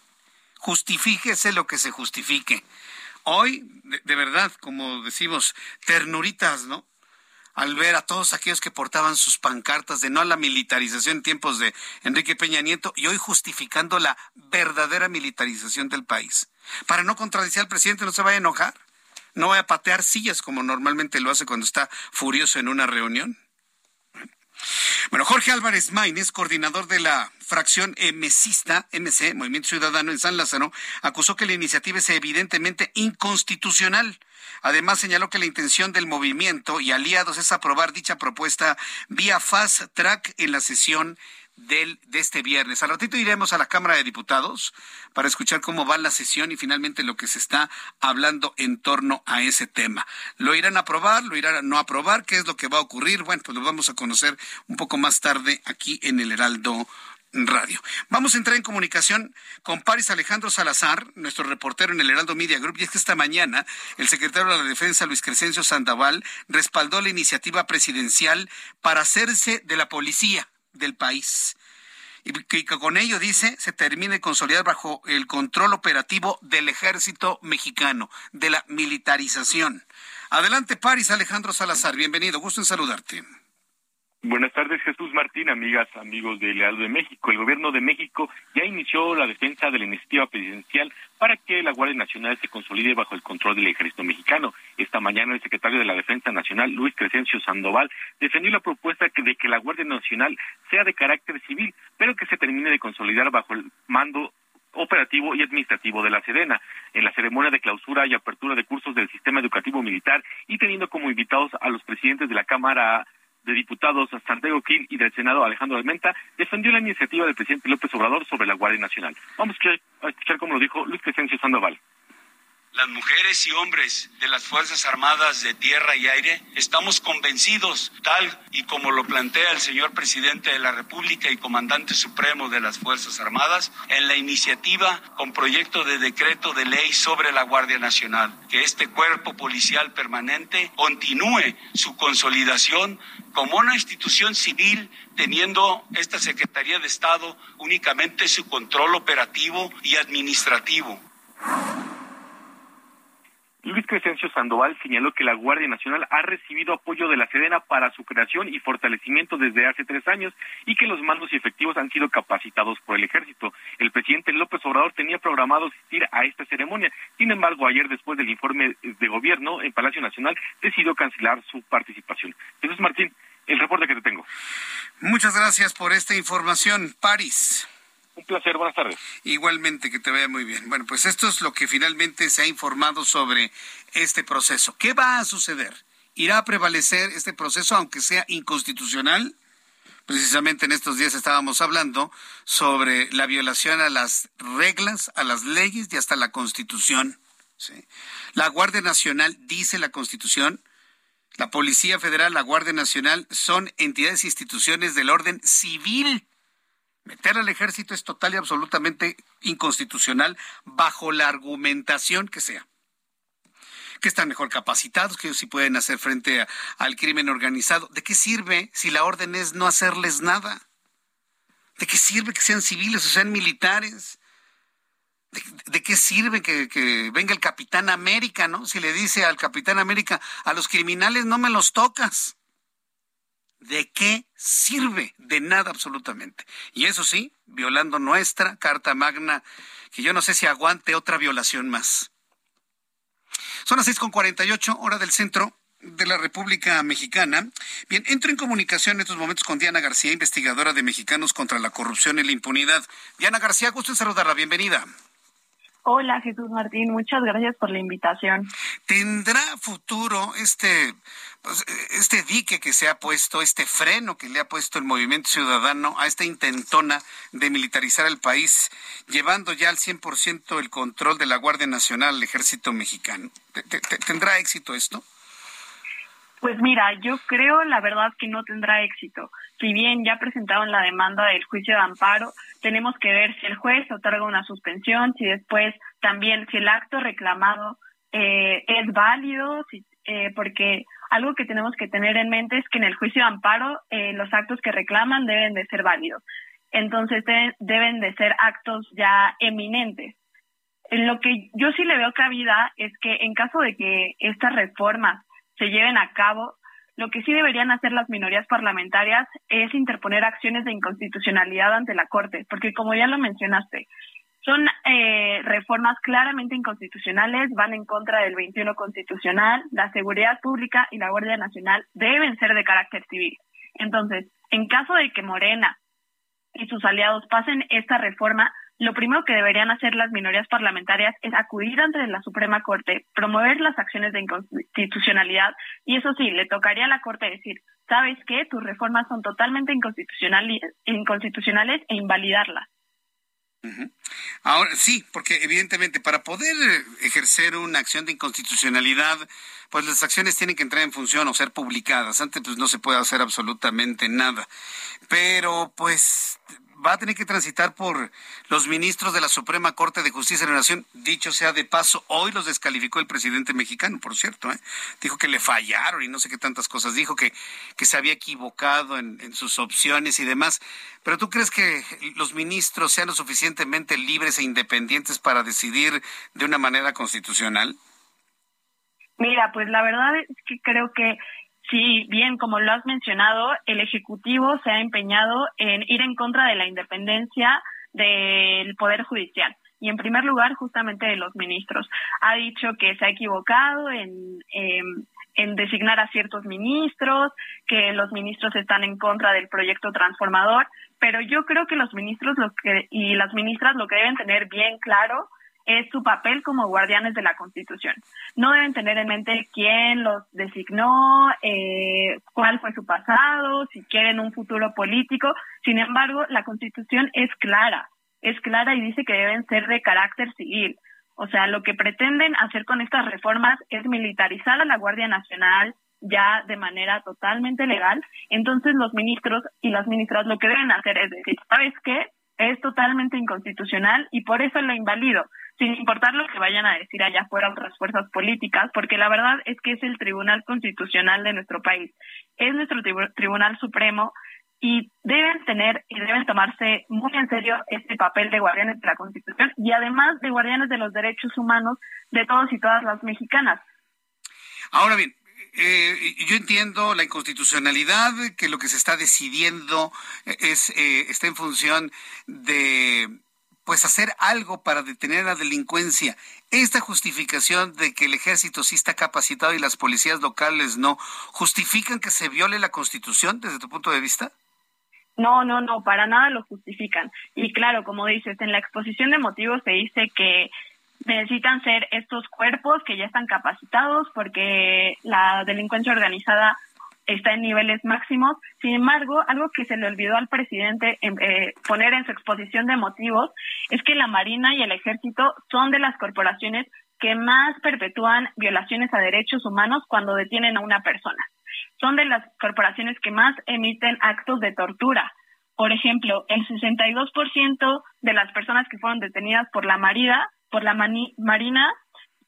Justifíquese lo que se justifique. Hoy, de, verdad, como decimos, ternuritas, ¿no? Al ver a todos aquellos que portaban sus pancartas de no a la militarización en tiempos de Enrique Peña Nieto y hoy justificando la verdadera militarización del país. Para no contradecir al presidente, no se vaya a enojar. No vaya a patear sillas como normalmente lo hace cuando está furioso en una reunión. Bueno, Jorge Álvarez Main es coordinador de la fracción MCista, MC, Movimiento Ciudadano en San Lázaro, acusó que la iniciativa es evidentemente inconstitucional. Además, señaló que la intención del movimiento y aliados es aprobar dicha propuesta vía fast track en la sesión del, de este viernes. Al ratito iremos a la Cámara de Diputados para escuchar cómo va la sesión y finalmente lo que se está hablando en torno a ese tema. ¿Lo irán a aprobar? ¿Lo irán a no aprobar? ¿Qué es lo que va a ocurrir? Bueno, pues lo vamos a conocer un poco más tarde aquí en el Heraldo Radio. Vamos a entrar en comunicación con Paris Alejandro Salazar, nuestro reportero en el Heraldo Media Group, y es que esta mañana el secretario de la Defensa, Luis Crescencio Sandoval, respaldó la iniciativa presidencial para hacerse de la policía del país. Y que con ello, dice, se termine consolidar bajo el control operativo del ejército mexicano, de la militarización. Adelante, Paris Alejandro Salazar, bienvenido, gusto en saludarte. Buenas tardes, Jesús Martín, amigas, amigos del Leal de México. El gobierno de México ya inició la defensa de la iniciativa presidencial para que la Guardia Nacional se consolide bajo el control del ejército mexicano. Esta mañana el secretario de la Defensa Nacional, Luis Crescencio Sandoval, defendió la propuesta de que la Guardia Nacional sea de carácter civil, pero que se termine de consolidar bajo el mando operativo y administrativo de la Sedena. En la ceremonia de clausura y apertura de cursos del sistema educativo militar y teniendo como invitados a los presidentes de la Cámara de Diputados Santiago Quil y del Senado Alejandro Almenta defendió la iniciativa del presidente López Obrador sobre la Guardia Nacional. Vamos a escuchar, cómo lo dijo Luis Crescencio Sandoval las mujeres y hombres de las Fuerzas Armadas de Tierra y Aire, estamos convencidos, tal y como lo plantea el señor presidente de la República y comandante supremo de las Fuerzas Armadas, en la iniciativa con proyecto de decreto de ley sobre la Guardia Nacional, que este cuerpo policial permanente continúe su consolidación como una institución civil, teniendo esta Secretaría de Estado únicamente su control operativo y administrativo. Luis Crescencio Sandoval señaló que la Guardia Nacional ha recibido apoyo de la Sedena para su creación y fortalecimiento desde hace tres años y que los mandos y efectivos han sido capacitados por el ejército. El presidente López Obrador tenía programado asistir a esta ceremonia. Sin embargo, ayer, después del informe de gobierno en Palacio Nacional, decidió cancelar su participación. Jesús Martín, el reporte que te tengo. Muchas gracias por esta información, París. Un placer, buenas tardes. Igualmente, que te vaya muy bien. Bueno, pues esto es lo que finalmente se ha informado sobre este proceso. ¿Qué va a suceder? ¿Irá a prevalecer este proceso aunque sea inconstitucional? Precisamente en estos días estábamos hablando sobre la violación a las reglas, a las leyes y hasta la Constitución. La Guardia Nacional, dice la Constitución, la Policía Federal, la Guardia Nacional son entidades e instituciones del orden civil Meter al ejército es total y absolutamente inconstitucional bajo la argumentación que sea. que están mejor capacitados, que ellos sí pueden hacer frente al crimen organizado. ¿De qué sirve si la orden es no hacerles nada? ¿De qué sirve que sean civiles o sean militares? ¿De, qué sirve que, que, venga el Capitán América, no? Si le dice al Capitán América, a los criminales no me los tocas. ¿De qué sirve? De nada absolutamente. Y eso sí, violando nuestra Carta Magna, que yo no sé si aguante otra violación más. Son las seis con cuarenta y ocho, hora del centro de la República Mexicana. Bien, entro en comunicación en estos momentos con Diana García, investigadora de Mexicanos contra la Corrupción y la Impunidad. Diana García, gusto en saludarla. Bienvenida. Hola Jesús Martín, muchas gracias por la invitación. ¿Tendrá futuro este, pues, este dique que se ha puesto, este freno que le ha puesto el movimiento ciudadano a esta intentona de militarizar el país, llevando ya al 100% el control de la Guardia Nacional al ejército mexicano? ¿Tendrá éxito esto? Pues mira, yo creo la verdad que no tendrá éxito. Si bien ya presentaron la demanda del juicio de amparo, tenemos que ver si el juez otorga una suspensión, si después también si el acto reclamado eh, es válido, si, eh, porque algo que tenemos que tener en mente es que en el juicio de amparo eh, los actos que reclaman deben de ser válidos. Entonces deben de ser actos ya eminentes. En lo que yo sí le veo cabida es que en caso de que estas reformas se lleven a cabo, lo que sí deberían hacer las minorías parlamentarias es interponer acciones de inconstitucionalidad ante la Corte, porque como ya lo mencionaste, son eh, reformas claramente inconstitucionales, van en contra del 21 constitucional, la seguridad pública y la Guardia Nacional deben ser de carácter civil. Entonces, en caso de que Morena y sus aliados pasen esta reforma, lo primero que deberían hacer las minorías parlamentarias es acudir ante la Suprema Corte, promover las acciones de inconstitucionalidad y eso sí, le tocaría a la Corte decir, ¿sabes qué? Tus reformas son totalmente inconstitucionales, inconstitucionales e invalidarlas. Ahora sí, porque evidentemente para poder ejercer una acción de inconstitucionalidad, pues las acciones tienen que entrar en función o ser publicadas. Antes pues no se puede hacer absolutamente nada. Pero pues va a tener que transitar por los ministros de la Suprema Corte de Justicia de la Nación. Dicho sea de paso, hoy los descalificó el presidente mexicano, por cierto. ¿eh? Dijo que le fallaron y no sé qué tantas cosas. Dijo que, que se había equivocado en, en sus opciones y demás. Pero tú crees que los ministros sean lo suficientemente libres e independientes para decidir de una manera constitucional? Mira, pues la verdad es que creo que Sí, bien, como lo has mencionado, el Ejecutivo se ha empeñado en ir en contra de la independencia del Poder Judicial y en primer lugar justamente de los ministros. Ha dicho que se ha equivocado en, en, designar a ciertos ministros, que los ministros están en contra del proyecto transformador, pero yo creo que los ministros lo que, y las ministras lo que deben tener bien claro es su papel como guardianes de la Constitución. No deben tener en mente quién los designó, eh, cuál fue su pasado, si quieren un futuro político. Sin embargo, la Constitución es clara, es clara y dice que deben ser de carácter civil. O sea, lo que pretenden hacer con estas reformas es militarizar a la Guardia Nacional ya de manera totalmente legal. Entonces los ministros y las ministras lo que deben hacer es decir, ¿sabes qué? Es totalmente inconstitucional y por eso lo invalido sin importar lo que vayan a decir allá afuera otras fuerzas políticas, porque la verdad es que es el Tribunal Constitucional de nuestro país, es nuestro Tribunal Supremo y deben tener y deben tomarse muy en serio este papel de guardianes de la Constitución y además de guardianes de los derechos humanos de todos y todas las mexicanas. Ahora bien, eh, yo entiendo la inconstitucionalidad, que lo que se está decidiendo es eh, está en función de pues hacer algo para detener la delincuencia. Esta justificación de que el ejército sí está capacitado y las policías locales no, ¿justifican que se viole la constitución desde tu punto de vista? No, no, no, para nada lo justifican. Y claro, como dices, en la exposición de motivos se dice que necesitan ser estos cuerpos que ya están capacitados porque la delincuencia organizada está en niveles máximos. Sin embargo, algo que se le olvidó al presidente eh, poner en su exposición de motivos es que la Marina y el Ejército son de las corporaciones que más perpetúan violaciones a derechos humanos cuando detienen a una persona. Son de las corporaciones que más emiten actos de tortura. Por ejemplo, el 62% de las personas que fueron detenidas por la Marina, por la Marina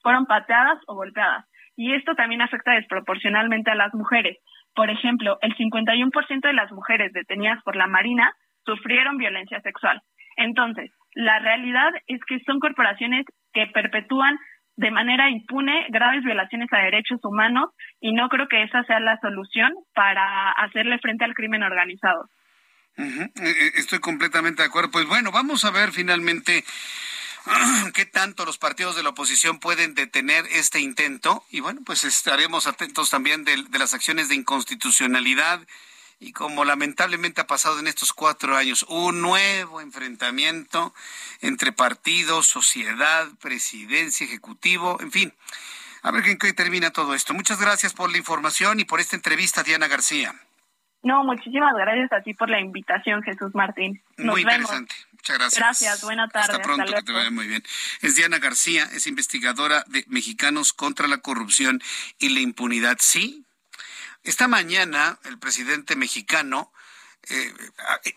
fueron pateadas o golpeadas y esto también afecta desproporcionalmente a las mujeres. Por ejemplo, el 51% de las mujeres detenidas por la Marina sufrieron violencia sexual. Entonces, la realidad es que son corporaciones que perpetúan de manera impune graves violaciones a derechos humanos y no creo que esa sea la solución para hacerle frente al crimen organizado. Eh, eh, estoy completamente de acuerdo. Pues bueno, vamos a ver finalmente qué tanto los partidos de la oposición pueden detener este intento y bueno, pues estaremos atentos también de, las acciones de inconstitucionalidad y como lamentablemente ha pasado en estos cuatro años, un nuevo enfrentamiento entre partidos, sociedad, presidencia, ejecutivo, en fin. A ver en qué termina todo esto. Muchas gracias por la información y por esta entrevista, Diana García. No, muchísimas gracias a ti por la invitación, Jesús Martín. Muy interesante. Muchas gracias. Gracias, buena tarde. Hasta pronto, que te vaya muy bien. Es Diana García, es investigadora de Mexicanos contra la Corrupción y la Impunidad. Sí, esta mañana el presidente mexicano, eh,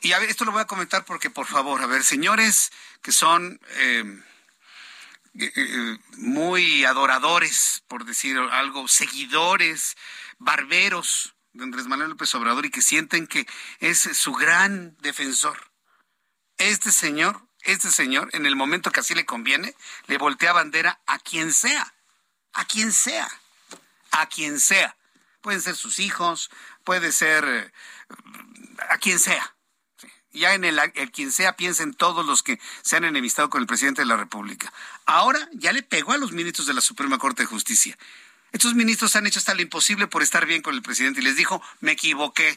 y a ver, esto lo voy a comentar porque, por favor, a ver, señores que son... Eh, eh, muy adoradores, por decir algo, seguidores, barberos de Andrés Manuel López Obrador y que sienten que es su gran defensor. Este señor, este señor, en el momento que así le conviene, le voltea bandera a quien sea, a quien sea, a quien sea. Pueden ser sus hijos, puede ser eh, a quien sea. Ya en el, el, quien sea piensa en todos los que se han enemistado con el presidente de la República. Ahora ya le pegó a los ministros de la Suprema Corte de Justicia. Estos ministros han hecho hasta lo imposible por estar bien con el presidente y les dijo, me equivoqué.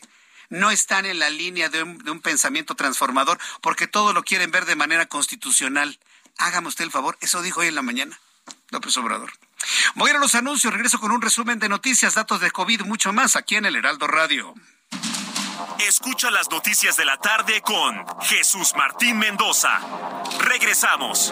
No están en la línea de un, pensamiento transformador porque todo lo quieren ver de manera constitucional. Hágame usted el favor, eso dijo hoy en la mañana López Obrador. Voy a los anuncios, regreso con un resumen de noticias, datos de COVID, mucho más aquí en el Heraldo Radio. Escucha las noticias de la tarde con Jesús Martín Mendoza. Regresamos.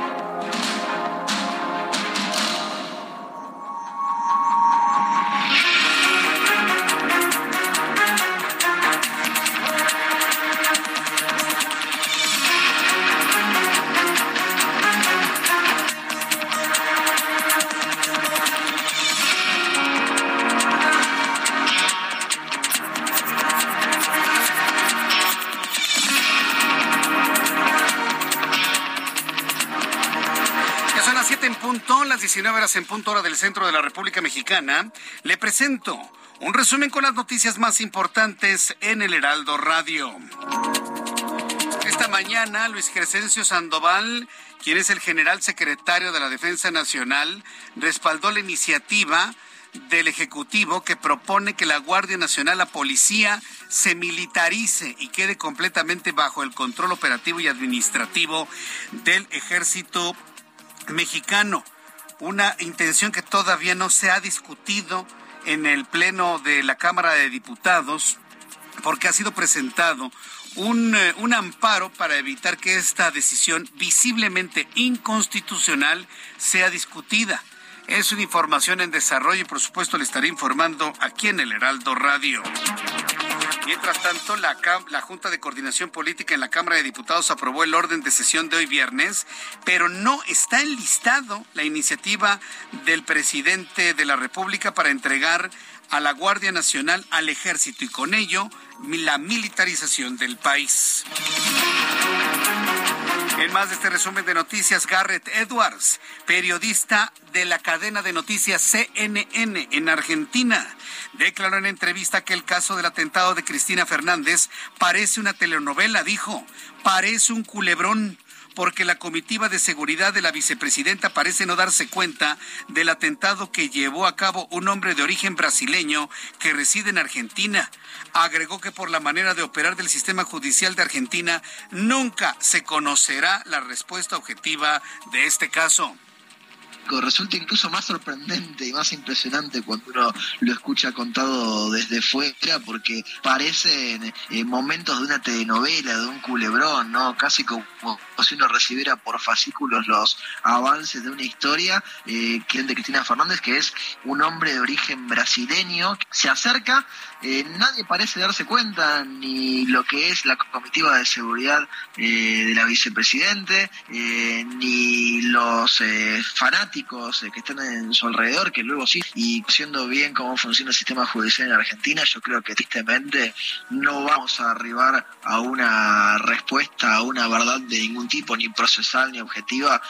19 horas en punto hora del centro de la República Mexicana, le presento un resumen con las noticias más importantes en el Heraldo Radio. Esta mañana, Luis Crescencio Sandoval, quien es el general secretario de la Defensa Nacional, respaldó la iniciativa del Ejecutivo que propone que la Guardia Nacional, la policía, se militarice y quede completamente bajo el control operativo y administrativo del ejército mexicano una intención que todavía no se ha discutido en el Pleno de la Cámara de Diputados, porque ha sido presentado un, eh, un, amparo para evitar que esta decisión visiblemente inconstitucional sea discutida. Es una información en desarrollo y por supuesto le estaré informando aquí en el Heraldo Radio. Mientras tanto, la, Junta de Coordinación Política en la Cámara de Diputados aprobó el orden de sesión de hoy viernes, pero no está enlistado la iniciativa del presidente de la República para entregar a la Guardia Nacional al Ejército y con ello la militarización del país. En más de este resumen de noticias, Garrett Edwards, periodista de la cadena de noticias CNN en Argentina, declaró en entrevista que el caso del atentado de Cristina Fernández parece una telenovela, dijo, parece un culebrón porque la comitiva de seguridad de la vicepresidenta parece no darse cuenta del atentado que llevó a cabo un hombre de origen brasileño que reside en Argentina. Agregó que por la manera de operar del sistema judicial de Argentina nunca se conocerá la respuesta objetiva de este caso. Resulta incluso más sorprendente y más impresionante cuando uno lo escucha contado desde fuera, porque parecen eh, momentos de una telenovela, de un culebrón, ¿no? Casi como si uno recibiera por fascículos los avances de una historia, eh, que es de Cristina Fernández, que es un hombre de origen brasileño, se acerca, eh, nadie parece darse cuenta ni lo que es la comitiva de seguridad eh, de la vicepresidente, eh, ni los fanáticos que están en su alrededor, que luego sí, y siendo bien cómo funciona el sistema judicial en Argentina, yo creo que tristemente no vamos a arribar a una respuesta, a una verdad de ningún tipo, ni procesal ni objetiva.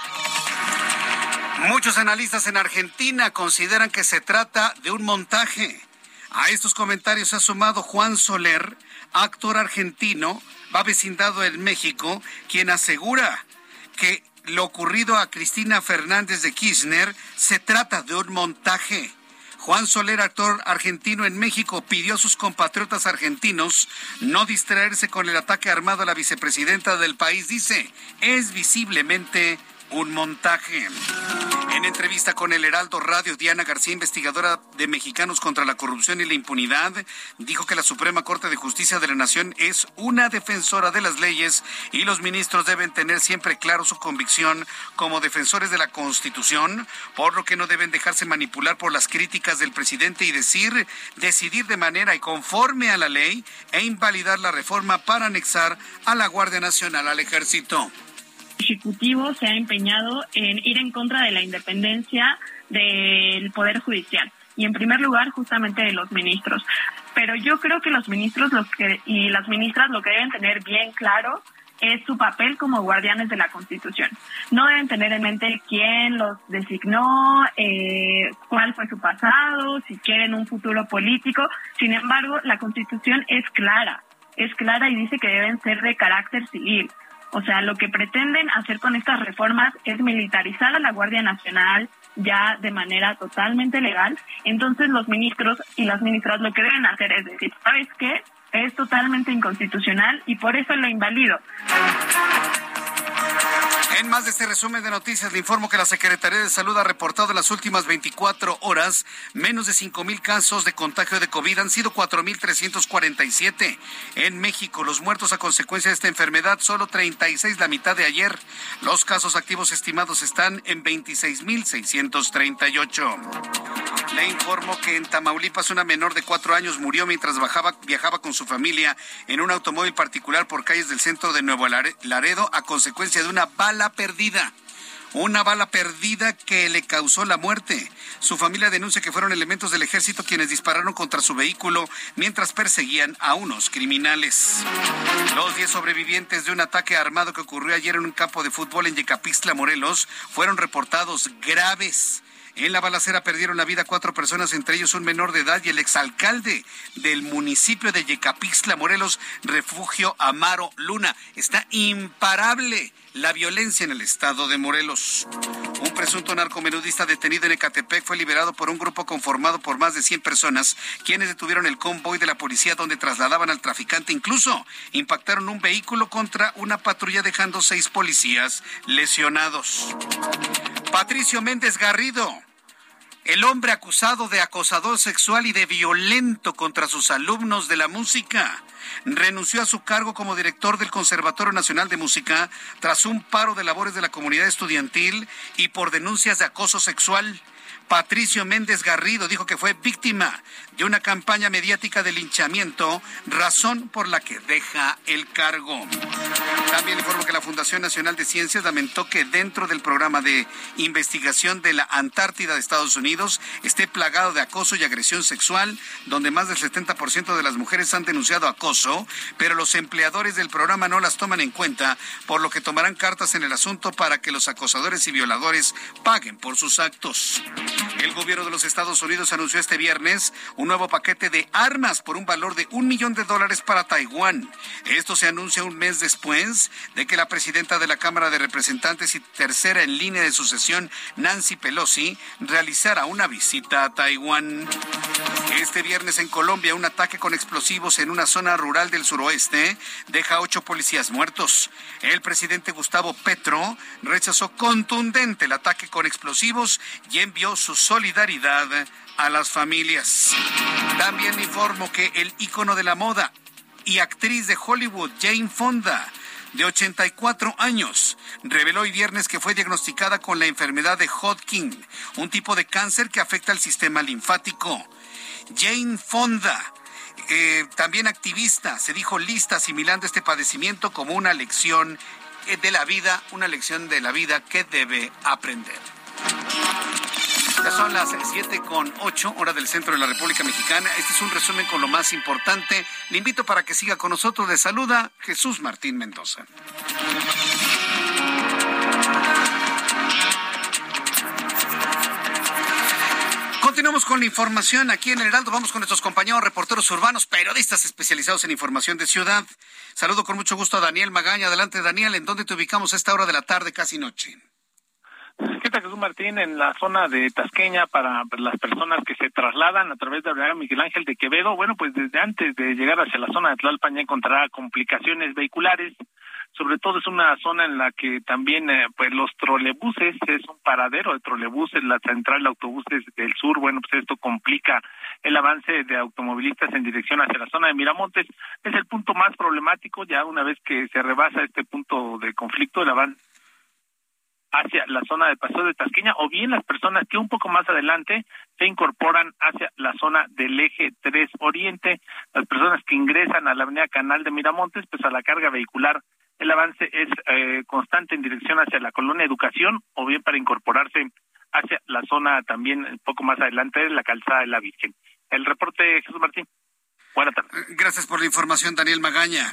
Muchos analistas en Argentina consideran que se trata de un montaje. A estos comentarios se ha sumado Juan Soler, actor argentino, va vecindado en México, quien asegura que lo ocurrido a Cristina Fernández de Kirchner se trata de un montaje. Juan Soler, actor argentino en México, pidió a sus compatriotas argentinos no distraerse con el ataque armado a la vicepresidenta del país. Dice, es visiblemente un montaje. En entrevista con el Heraldo Radio, Diana García, investigadora de Mexicanos contra la Corrupción y la Impunidad, dijo que la Suprema Corte de Justicia de la Nación es una defensora de las leyes y los ministros deben tener siempre claro su convicción como defensores de la Constitución, por lo que no deben dejarse manipular por las críticas del presidente y decir, decidir de manera y conforme a la ley e invalidar la reforma para anexar a la Guardia Nacional al Ejército. Ejecutivo se ha empeñado en ir en contra de la independencia del Poder Judicial y en primer lugar justamente de los ministros. Pero yo creo que los ministros los que, y las ministras lo que deben tener bien claro es su papel como guardianes de la Constitución. No deben tener en mente quién los designó, eh, cuál fue su pasado, si quieren un futuro político. Sin embargo, la Constitución es clara, es clara y dice que deben ser de carácter civil. O sea, lo que pretenden hacer con estas reformas es militarizar a la Guardia Nacional ya de manera totalmente legal. Entonces los ministros y las ministras lo que deben hacer es decir, ¿sabes qué? Es totalmente inconstitucional y por eso lo invalido. En más de este resumen de noticias, le informo que la Secretaría de Salud ha reportado en las últimas 24 horas menos de 5 mil casos de contagio de COVID. Han sido 4.347. En México, los muertos a consecuencia de esta enfermedad, solo 36 la mitad de ayer. Los casos activos estimados están en 26.638. Le informo que en Tamaulipas una menor de cuatro años murió mientras viajaba con su familia en un automóvil particular por calles del centro de Nuevo Laredo a consecuencia de una bala perdida. Una bala perdida que le causó la muerte. Su familia denuncia que fueron elementos del ejército quienes dispararon contra su vehículo mientras perseguían a unos criminales. Los 10 sobrevivientes de un ataque armado que ocurrió ayer en un campo de fútbol en Yecapixtla, Morelos, fueron reportados graves. En la balacera perdieron la vida cuatro personas, entre ellos un menor de edad y el exalcalde del municipio de Yecapixtla, Morelos, Refugio Amaro Luna. Está imparable la violencia en el estado de Morelos. Un presunto narcomenudista detenido en Ecatepec fue liberado por un grupo conformado por más de 100 personas, quienes detuvieron el convoy de la policía donde trasladaban al traficante. Incluso impactaron un vehículo contra una patrulla dejando seis policías lesionados. Patricio Méndez Garrido el hombre acusado de acosador sexual y de violento contra sus alumnos de la música renunció a su cargo como director del Conservatorio Nacional de Música tras un paro de labores de la comunidad estudiantil y por denuncias de acoso sexual. Patricio Méndez Garrido dijo que fue víctima de una campaña mediática de linchamiento, razón por la que deja el cargo. También informo que la Fundación Nacional de Ciencias lamentó que dentro del programa de investigación de la Antártida de Estados Unidos esté plagado de acoso y agresión sexual, donde más del 70% de las mujeres han denunciado acoso, pero los empleadores del programa no las toman en cuenta, por lo que tomarán cartas en el asunto para que los acosadores y violadores paguen por sus actos. El gobierno de los Estados Unidos anunció este viernes un nuevo paquete de armas por un valor de un millón de dólares para Taiwán. Esto se anuncia un mes después de que la presidenta de la Cámara de Representantes y tercera en línea de sucesión, Nancy Pelosi, realizara una visita a Taiwán. Este viernes en Colombia, un ataque con explosivos en una zona rural del suroeste deja ocho policías muertos. El presidente Gustavo Petro rechazó contundente el ataque con explosivos y envió su solidaridad a las familias. También informo que el ícono de la moda y actriz de Hollywood, Jane Fonda, de 84 años, reveló hoy viernes que fue diagnosticada con la enfermedad de Hodgkin, un tipo de cáncer que afecta al sistema linfático. Jane Fonda, eh, también activista, se dijo lista asimilando este padecimiento como una lección eh, de la vida, una lección de la vida que debe aprender. Ya son las 7 con 8, hora del centro de la República Mexicana. Este es un resumen con lo más importante. Le invito para que siga con nosotros. Le saluda Jesús Martín Mendoza. Continuamos con la información aquí en el Heraldo. Vamos con nuestros compañeros reporteros urbanos, periodistas especializados en información de ciudad. Saludo con mucho gusto a Daniel Magaña. Adelante, Daniel. ¿En dónde te ubicamos a esta hora de la tarde, casi noche? ¿Qué tal, Jesús Martín? En la zona de Tasqueña para las personas que se trasladan a través de la Miguel Ángel de Quevedo, bueno, pues desde antes de llegar hacia la zona de Tlalpan ya encontrará complicaciones vehiculares. Sobre todo es una zona en la que también, eh, pues los trolebuses, es un paradero de trolebuses, la central de autobuses del sur, bueno, pues esto complica el avance de automovilistas en dirección hacia la zona de Miramontes. Es el punto más problemático, ya una vez que se rebasa este punto de conflicto, el avance hacia la zona de Paseo de Tasqueña o bien las personas que un poco más adelante se incorporan hacia la zona del eje 3 Oriente, las personas que ingresan a la avenida Canal de Miramontes, pues a la carga vehicular el avance es eh, constante en dirección hacia la colonia Educación o bien para incorporarse hacia la zona también un poco más adelante de la calzada de la Virgen. El reporte, Jesús Martín. Buenas tardes. Gracias por la información, Daniel Magaña.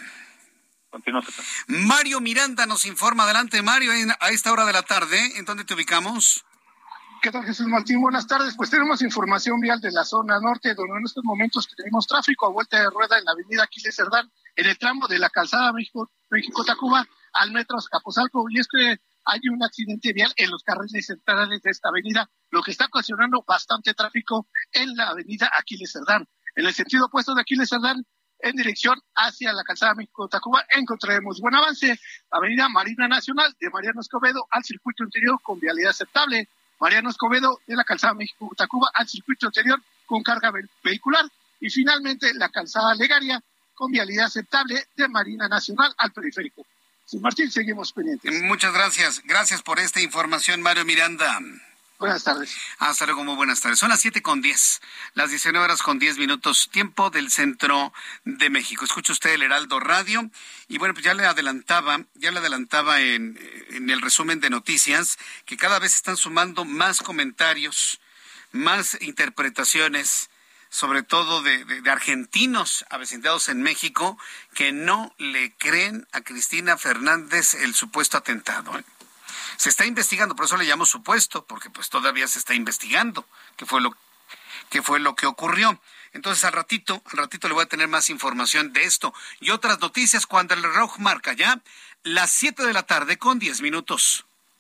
Mario Miranda nos informa. Adelante, Mario, a esta hora de la tarde. ¿En dónde te ubicamos? ¿Qué tal, Jesús Martín? Buenas tardes. Pues tenemos información vial de la zona norte, donde en estos momentos tenemos tráfico a vuelta de rueda en la avenida Aquiles Cerdán, en el tramo de la calzada México-Tacuba al metro Capozalco. Y es que hay un accidente vial en los carriles centrales de esta avenida, lo que está ocasionando bastante tráfico en la avenida Aquiles Cerdán. En el sentido opuesto de Aquiles Cerdán, en dirección hacia la calzada México-Tacuba, encontraremos buen avance. Avenida Marina Nacional de Mariano Escobedo al circuito interior con vialidad aceptable. Mariano Escobedo de la calzada México-Tacuba al circuito interior con carga vehicular. Y finalmente la calzada Legaria con vialidad aceptable de Marina Nacional al periférico. Sin Martín, seguimos pendientes. Muchas gracias. Gracias por esta información, Mario Miranda. Buenas tardes. Hasta luego, muy buenas tardes. Son las siete con diez, las 19 horas con diez minutos, tiempo del centro de México. Escucha usted el Heraldo Radio y bueno, pues ya le adelantaba, ya le adelantaba en, en el resumen de noticias que cada vez están sumando más comentarios, más interpretaciones, sobre todo de, de, de argentinos avecindados en México, que no le creen a Cristina Fernández el supuesto atentado. ¿eh? Se está investigando, por eso le llamo supuesto, porque pues todavía se está investigando qué fue lo, qué fue lo que ocurrió. Entonces al ratito, al ratito le voy a tener más información de esto y otras noticias cuando el reloj marca ya las 7 de la tarde con 10 minutos.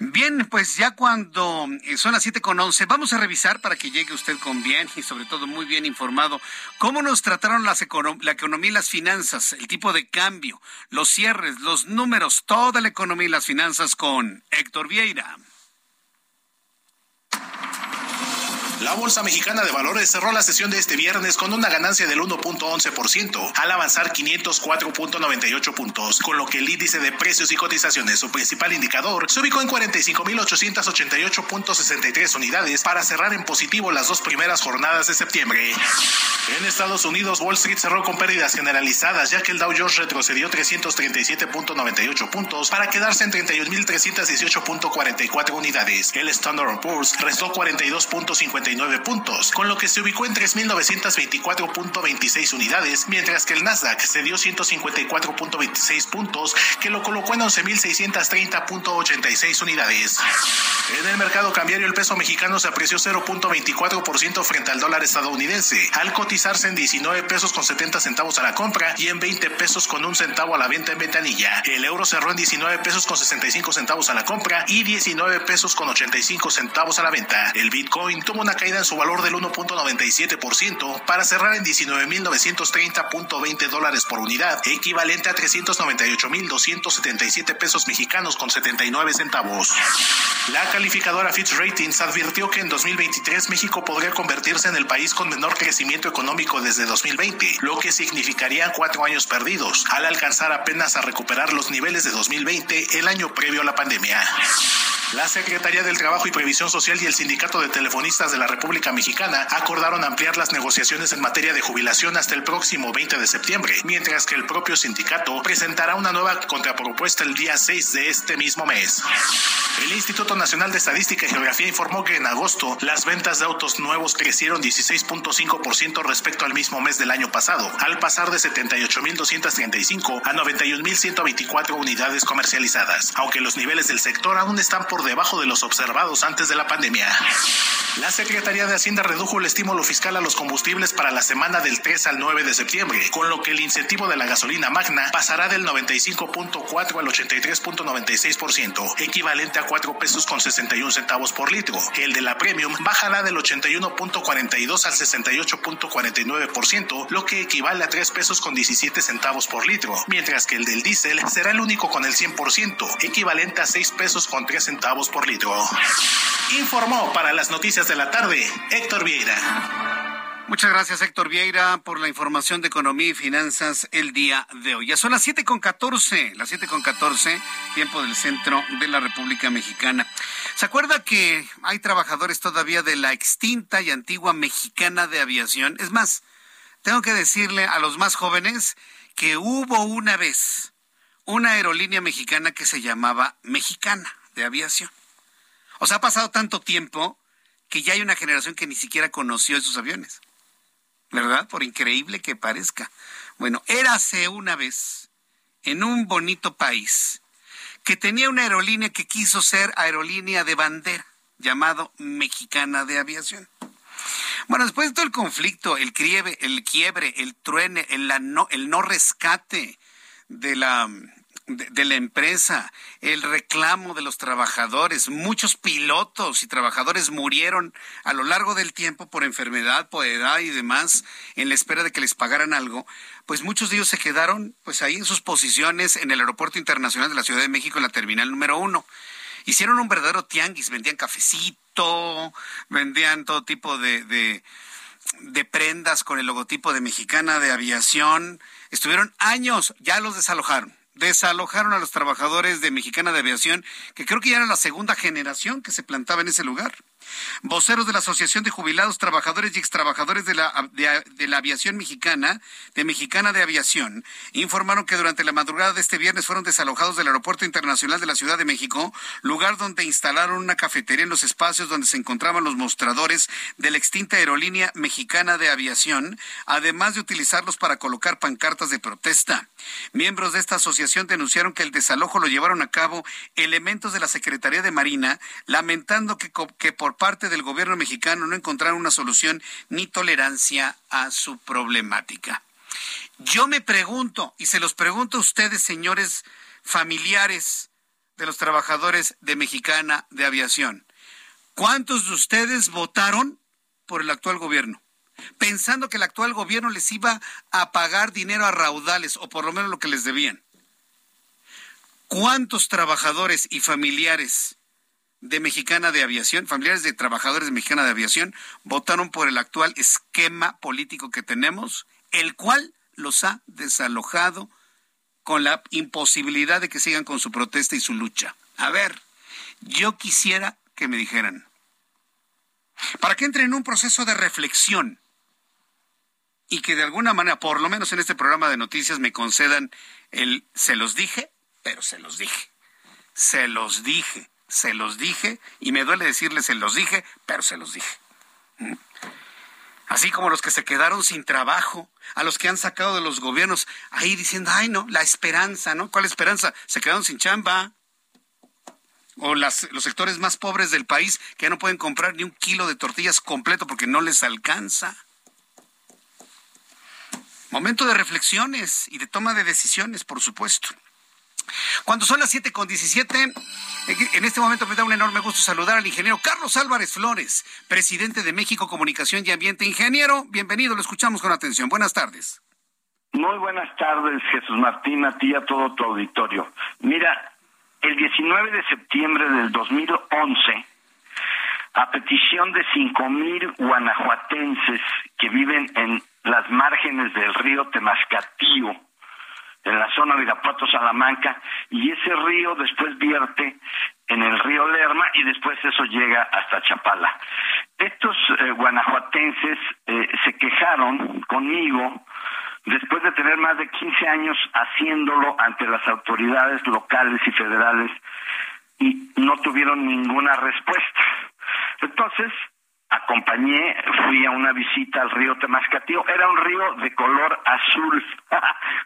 Bien, pues ya cuando eh, son las siete con once, vamos a revisar para que llegue usted con bien y sobre todo muy bien informado cómo nos trataron las la economía y las finanzas, el tipo de cambio, los cierres, los números, toda la economía y las finanzas con Héctor Vieira. La Bolsa Mexicana de Valores cerró la sesión de este viernes con una ganancia del 1.11% al avanzar 504.98 puntos, con lo que el índice de precios y cotizaciones, su principal indicador, se ubicó en 45.888.63 unidades para cerrar en positivo las dos primeras jornadas de septiembre. En Estados Unidos, Wall Street cerró con pérdidas generalizadas, ya que el Dow Jones retrocedió 337.98 puntos para quedarse en 31.318.44 unidades. El Standard Poor's restó 42.59 2.089 puntos, con lo que se ubicó en 3.924.26 unidades, mientras que el Nasdaq cedió 154.26 puntos, que lo colocó en 11.630.86 unidades. En el mercado cambiario el peso mexicano se apreció 0.24% frente al dólar estadounidense, al cotizarse en 19 pesos con 70 centavos a la compra y en 20 pesos con un centavo a la venta en ventanilla. El euro cerró en 19 pesos con 65 centavos a la compra y 19 pesos con 85 centavos a la venta. El Bitcoin tuvo una caída en su valor del 1.97% para cerrar en 19.930.20 dólares por unidad, equivalente a 398.277 pesos mexicanos con 79 centavos. La calificadora Fitch Ratings advirtió que en 2023 México podría convertirse en el país con menor crecimiento económico desde 2020, lo que significaría cuatro años perdidos, al alcanzar apenas a recuperar los niveles de 2020, el año previo a la pandemia. La Secretaría del Trabajo y Previsión Social y el Sindicato de Telefonistas de la República Mexicana acordaron ampliar las negociaciones en materia de jubilación hasta el próximo 20 de septiembre, mientras que el propio sindicato presentará una nueva contrapropuesta el día 6 de este mismo mes. El Instituto Nacional de Estadística y Geografía informó que en agosto las ventas de autos nuevos crecieron 16.5% respecto al mismo mes del año pasado, al pasar de 78.235 a 91.124 unidades comercializadas, aunque los niveles del sector aún están por debajo de los observados antes de la pandemia. La Secretaría de Hacienda redujo el estímulo fiscal a los combustibles para la semana del 3 al 9 de septiembre, con lo que el incentivo de la gasolina magna pasará del 95.4 al 83.96%, equivalente a 4 pesos con 61 centavos por litro. El de la premium bajará del 81.42 al 68.49%, lo que equivale a 3 pesos con 17 centavos por litro, mientras que el del diésel será el único con el 100%, equivalente a 6 pesos con 3 centavos por litro. Informó para las noticias de la tarde Héctor Vieira. Muchas gracias, Héctor Vieira, por la información de economía y finanzas el día de hoy. Ya son las siete con catorce, las siete con catorce, tiempo del centro de la República Mexicana. ¿Se acuerda que hay trabajadores todavía de la extinta y antigua mexicana de aviación? Es más, tengo que decirle a los más jóvenes que hubo una vez una aerolínea mexicana que se llamaba Mexicana de aviación. O sea, ha pasado tanto tiempo que ya hay una generación que ni siquiera conoció esos aviones. ¿Verdad? Por increíble que parezca. Bueno, érase una vez en un bonito país que tenía una aerolínea que quiso ser aerolínea de bandera, llamado Mexicana de Aviación. Bueno, después de todo el conflicto, el quiebre, el quiebre, el truene, el, no, el no rescate de la de, la empresa, el reclamo de los trabajadores. Muchos pilotos y trabajadores murieron a lo largo del tiempo por enfermedad, por edad y demás, en la espera de que les pagaran algo. Pues muchos de ellos se quedaron pues ahí en sus posiciones en el Aeropuerto Internacional de la Ciudad de México, en la terminal número uno. Hicieron un verdadero tianguis, vendían cafecito, vendían todo tipo de, de, de prendas con el logotipo de Mexicana de Aviación. Estuvieron años, ya los desalojaron desalojaron a los trabajadores de Mexicana de Aviación, que creo que ya era la segunda generación que se plantaba en ese lugar. Voceros de la Asociación de Jubilados, Trabajadores y Extrabajadores de la, de, la Aviación Mexicana, de Mexicana de Aviación, informaron que durante la madrugada de este viernes fueron desalojados del Aeropuerto Internacional de la Ciudad de México, lugar donde instalaron una cafetería en los espacios donde se encontraban los mostradores de la extinta aerolínea Mexicana de Aviación, además de utilizarlos para colocar pancartas de protesta. Miembros de esta asociación denunciaron que el desalojo lo llevaron a cabo elementos de la Secretaría de Marina, lamentando que, que por parte del gobierno mexicano no encontraron una solución ni tolerancia a su problemática. Yo me pregunto, y se los pregunto a ustedes, señores familiares de los trabajadores de Mexicana de Aviación, ¿cuántos de ustedes votaron por el actual gobierno? Pensando que el actual gobierno les iba a pagar dinero a raudales, o por lo menos lo que les debían. ¿Cuántos trabajadores y familiares de Mexicana de Aviación, familiares de trabajadores de Mexicana de Aviación, votaron por el actual esquema político que tenemos, el cual los ha desalojado con la imposibilidad de que sigan con su protesta y su lucha. A ver, yo quisiera que me dijeran, para que entren en un proceso de reflexión y que de alguna manera, por lo menos en este programa de noticias, me concedan el se los dije, pero se los dije. Se los dije se los dije y me duele decirles se los dije, pero se los dije. Así como los que se quedaron sin trabajo, a los que han sacado de los gobiernos, ahí diciendo, ay no, la esperanza, ¿no? ¿Cuál esperanza? Se quedaron sin chamba. O los sectores más pobres del país que ya no pueden comprar ni un kilo de tortillas completo porque no les alcanza. Momento de reflexiones y de toma de decisiones, por supuesto. Cuando son las 7 con 17, en este momento me da un enorme gusto saludar al ingeniero Carlos Álvarez Flores, presidente de México Comunicación y Ambiente. Ingeniero, bienvenido, lo escuchamos con atención. Buenas tardes. Muy buenas tardes, Jesús Martín, a ti y a todo tu auditorio. Mira, el 19 de septiembre del 2011, a petición de 5.000 guanajuatenses que viven en las márgenes del río Temascatío, en la zona de Irapuato, Salamanca, y ese río después vierte en el río Lerma y después eso llega hasta Chapala. Estos eh, guanajuatenses eh, se quejaron conmigo después de tener más de 15 años haciéndolo ante las autoridades locales y federales y no tuvieron ninguna respuesta. Entonces, acompañé, fui a una visita al río Temascatío, era un río de color azul.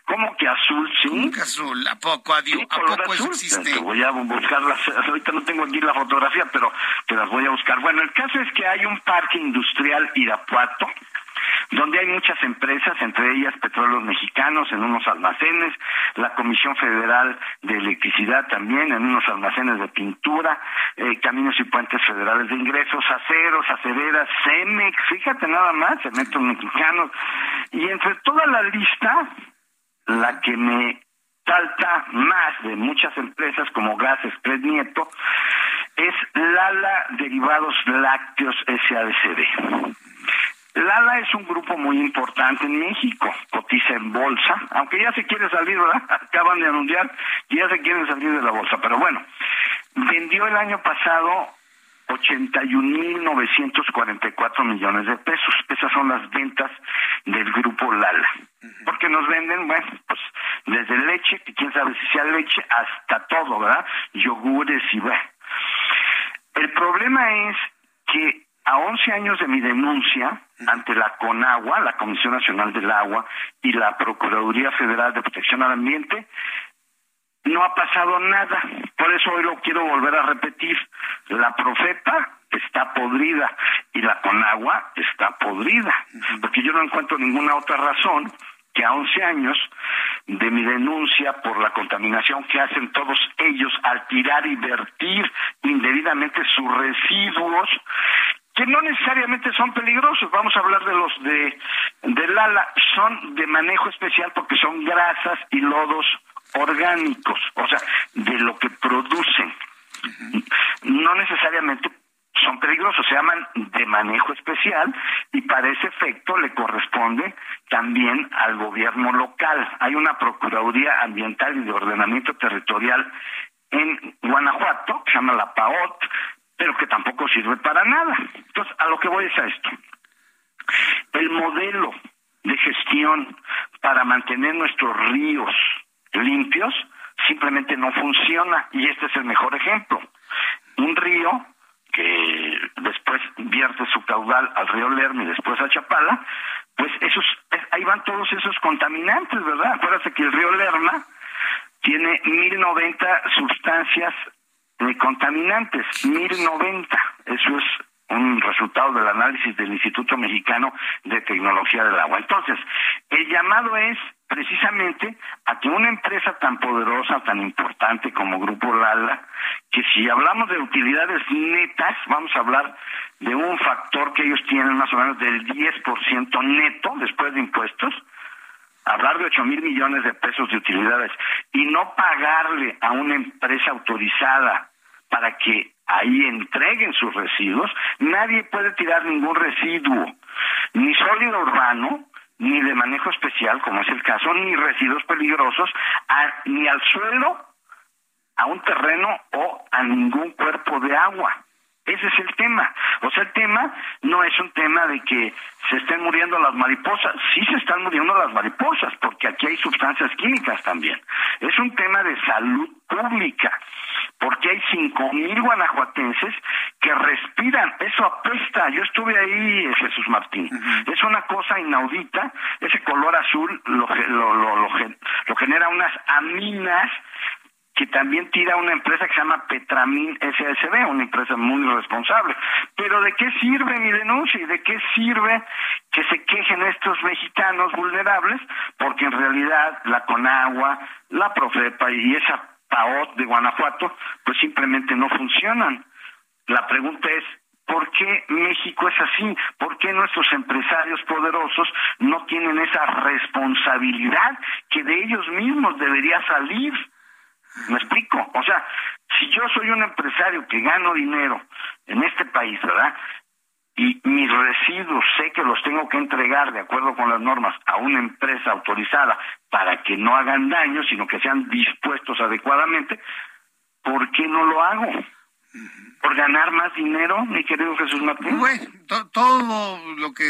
¿Cómo que azul? Sí. ¿Cómo que azul? ¿A poco, adiós? ¿A poco existe? Voy a buscarlas, ahorita no tengo aquí la fotografía, pero te las voy a buscar. Bueno, el caso es que hay un parque industrial Irapuato, donde hay muchas empresas, entre ellas Petróleos Mexicanos en unos almacenes, la Comisión Federal de Electricidad también en unos almacenes de pintura, eh, Caminos y Puentes Federales de Ingresos, aceros, acereras, CEMEX, fíjate nada más, cementos mexicanos, y entre toda la lista, la que me salta más de muchas empresas como Gas Express Nieto, es Lala Derivados Lácteos SADCD. Lala es un grupo muy importante en México, cotiza en bolsa, aunque ya se quiere salir, ¿verdad? Acaban de anunciar y ya se quieren salir de la bolsa, pero bueno, vendió el año pasado 81.944 millones de pesos. Esas son las ventas del grupo Lala. Porque nos venden, bueno, pues desde leche, que quién sabe si sea leche, hasta todo, ¿verdad? Yogures y bueno. El problema es que a 11 años de mi denuncia ante la CONAGUA, la Comisión Nacional del Agua, y la Procuraduría Federal de Protección al Ambiente, no ha pasado nada. Por eso hoy lo quiero volver a repetir. La profeta está podrida y la CONAGUA está podrida, porque yo no encuentro ninguna otra razón que a 11 años de mi denuncia por la contaminación que hacen todos ellos al tirar y vertir indebidamente sus residuos que no necesariamente son peligrosos, vamos a hablar de los de del ala, son de manejo especial porque son grasas y lodos orgánicos, o sea, de lo que producen. No necesariamente son peligrosos, se llaman de manejo especial y para ese efecto le corresponde también al gobierno local. Hay una Procuraduría Ambiental y de Ordenamiento Territorial en Guanajuato, que se llama la PAOT, pero que tampoco sirve para nada. Entonces, a lo que voy es a esto. El modelo de gestión para mantener nuestros ríos limpios simplemente no funciona y este es el mejor ejemplo. Un río que después vierte su caudal al río Lerma y después a Chapala, pues esos, ahí van todos esos contaminantes, ¿verdad? Acuérdate que el río Lerma tiene 1090 sustancias contaminantes, 1090. Eso es un resultado del análisis del Instituto Mexicano de Tecnología del Agua. Entonces, el llamado es precisamente a que una empresa tan poderosa, tan importante como Grupo Lala, que si hablamos de utilidades netas, vamos a hablar de un factor que ellos tienen más o menos del 10% neto después de impuestos, hablar de 8 mil millones de pesos de utilidades y no pagarle a una empresa autorizada para que ahí entreguen sus residuos, nadie puede tirar ningún residuo, ni sólido urbano, ni de manejo especial, como es el caso, ni residuos peligrosos, ni al suelo, a un terreno o a ningún cuerpo de agua. Ese es el tema. O sea, el tema no es un tema de que se estén muriendo las mariposas. Sí se están muriendo las mariposas, porque aquí hay sustancias químicas también. Es un tema de salud pública porque hay cinco mil guanajuatenses que respiran, eso apesta, yo estuve ahí, Jesús Martín, es una cosa inaudita, ese color azul lo, lo, lo, lo genera unas aminas que también tira una empresa que se llama Petramin SSB, una empresa muy responsable. Pero ¿de qué sirve mi denuncia y de qué sirve que se quejen estos mexicanos vulnerables? Porque en realidad la Conagua, la Profepa y esa PAOT de Guanajuato, pues simplemente no funcionan. La pregunta es, ¿Por qué México es así? ¿Por qué nuestros empresarios poderosos no tienen esa responsabilidad que de ellos mismos debería salir? ¿Me explico? O sea, si yo soy un empresario que gano dinero en este país, ¿verdad? Y mis residuos sé que los tengo que entregar de acuerdo con las normas a una empresa autorizada para que no hagan daño, sino que sean dispuestos adecuadamente, ¿por qué no lo hago? Por ganar más dinero, mi querido Jesús Martín. Bueno, todo lo que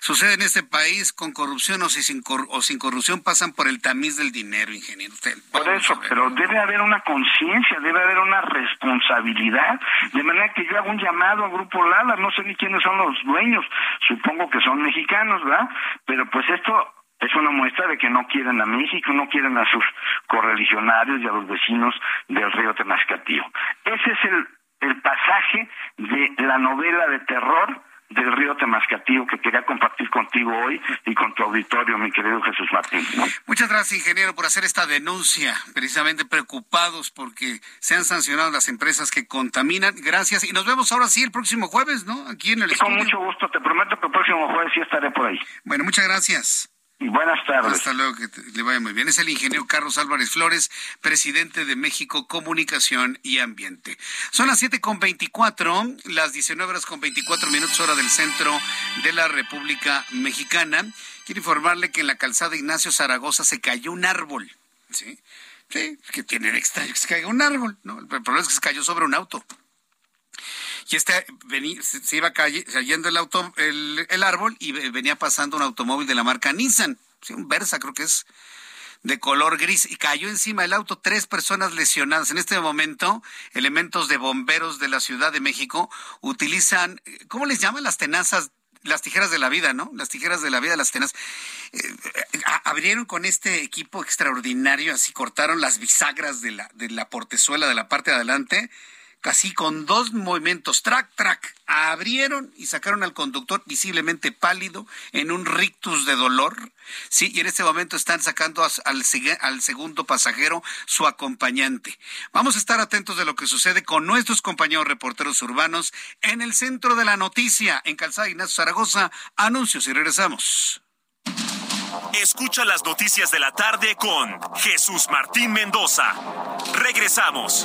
sucede en este país con corrupción o sin, o sin corrupción pasan por el tamiz del dinero, ingeniero. por eso, pero debe haber una conciencia, debe haber una responsabilidad, de manera que yo hago un llamado al Grupo Lala, no sé ni quiénes son los dueños, supongo que son mexicanos, ¿verdad? Pero pues esto es una muestra de que no quieren a México, no quieren a sus correligionarios y a los vecinos del río Temascatío. Ese es el el pasaje de la novela de terror del río Temascatío que quería compartir contigo hoy y con tu auditorio, mi querido Jesús Martín. Muchas gracias, ingeniero, por hacer esta denuncia, precisamente preocupados porque se han sancionado las empresas que contaminan. Gracias y nos vemos ahora sí el próximo jueves, ¿no? Aquí en el y Con mucho gusto, te prometo que el próximo jueves sí estaré por ahí. Bueno, muchas gracias. Buenas tardes. Hasta luego, que le vaya muy bien. Es el ingeniero Carlos Álvarez Flores, presidente de México Comunicación y Ambiente. Son las siete con veinticuatro, las diecinueve horas con veinticuatro minutos hora del centro de la República Mexicana. Quiero informarle que en la calzada Ignacio Zaragoza se cayó un árbol. ¿Sí? Sí, que tiene extraño que se caiga un árbol. ¿no? El problema es que se cayó sobre un auto y este venía, se iba cayendo el, auto, el, árbol y venía pasando un automóvil de la marca Nissan, un Versa creo que es, de color gris, y cayó encima del auto tres personas lesionadas. En este momento, elementos de bomberos de la Ciudad de México utilizan, ¿cómo les llaman las tenazas? Las tijeras de la vida, ¿no? Las tijeras de la vida, las tenazas. Eh, abrieron con este equipo extraordinario, así cortaron las bisagras de la, de la portezuela de la parte de adelante casi con dos movimientos, track, track, abrieron y sacaron al conductor visiblemente pálido en un rictus de dolor. Sí, y en este momento están sacando al, al segundo pasajero, su acompañante. Vamos a estar atentos de lo que sucede con nuestros compañeros reporteros urbanos en el centro de la noticia, en Calzada Ignacio Zaragoza. Anuncios y regresamos. Escucha las noticias de la tarde con Jesús Martín Mendoza. Regresamos.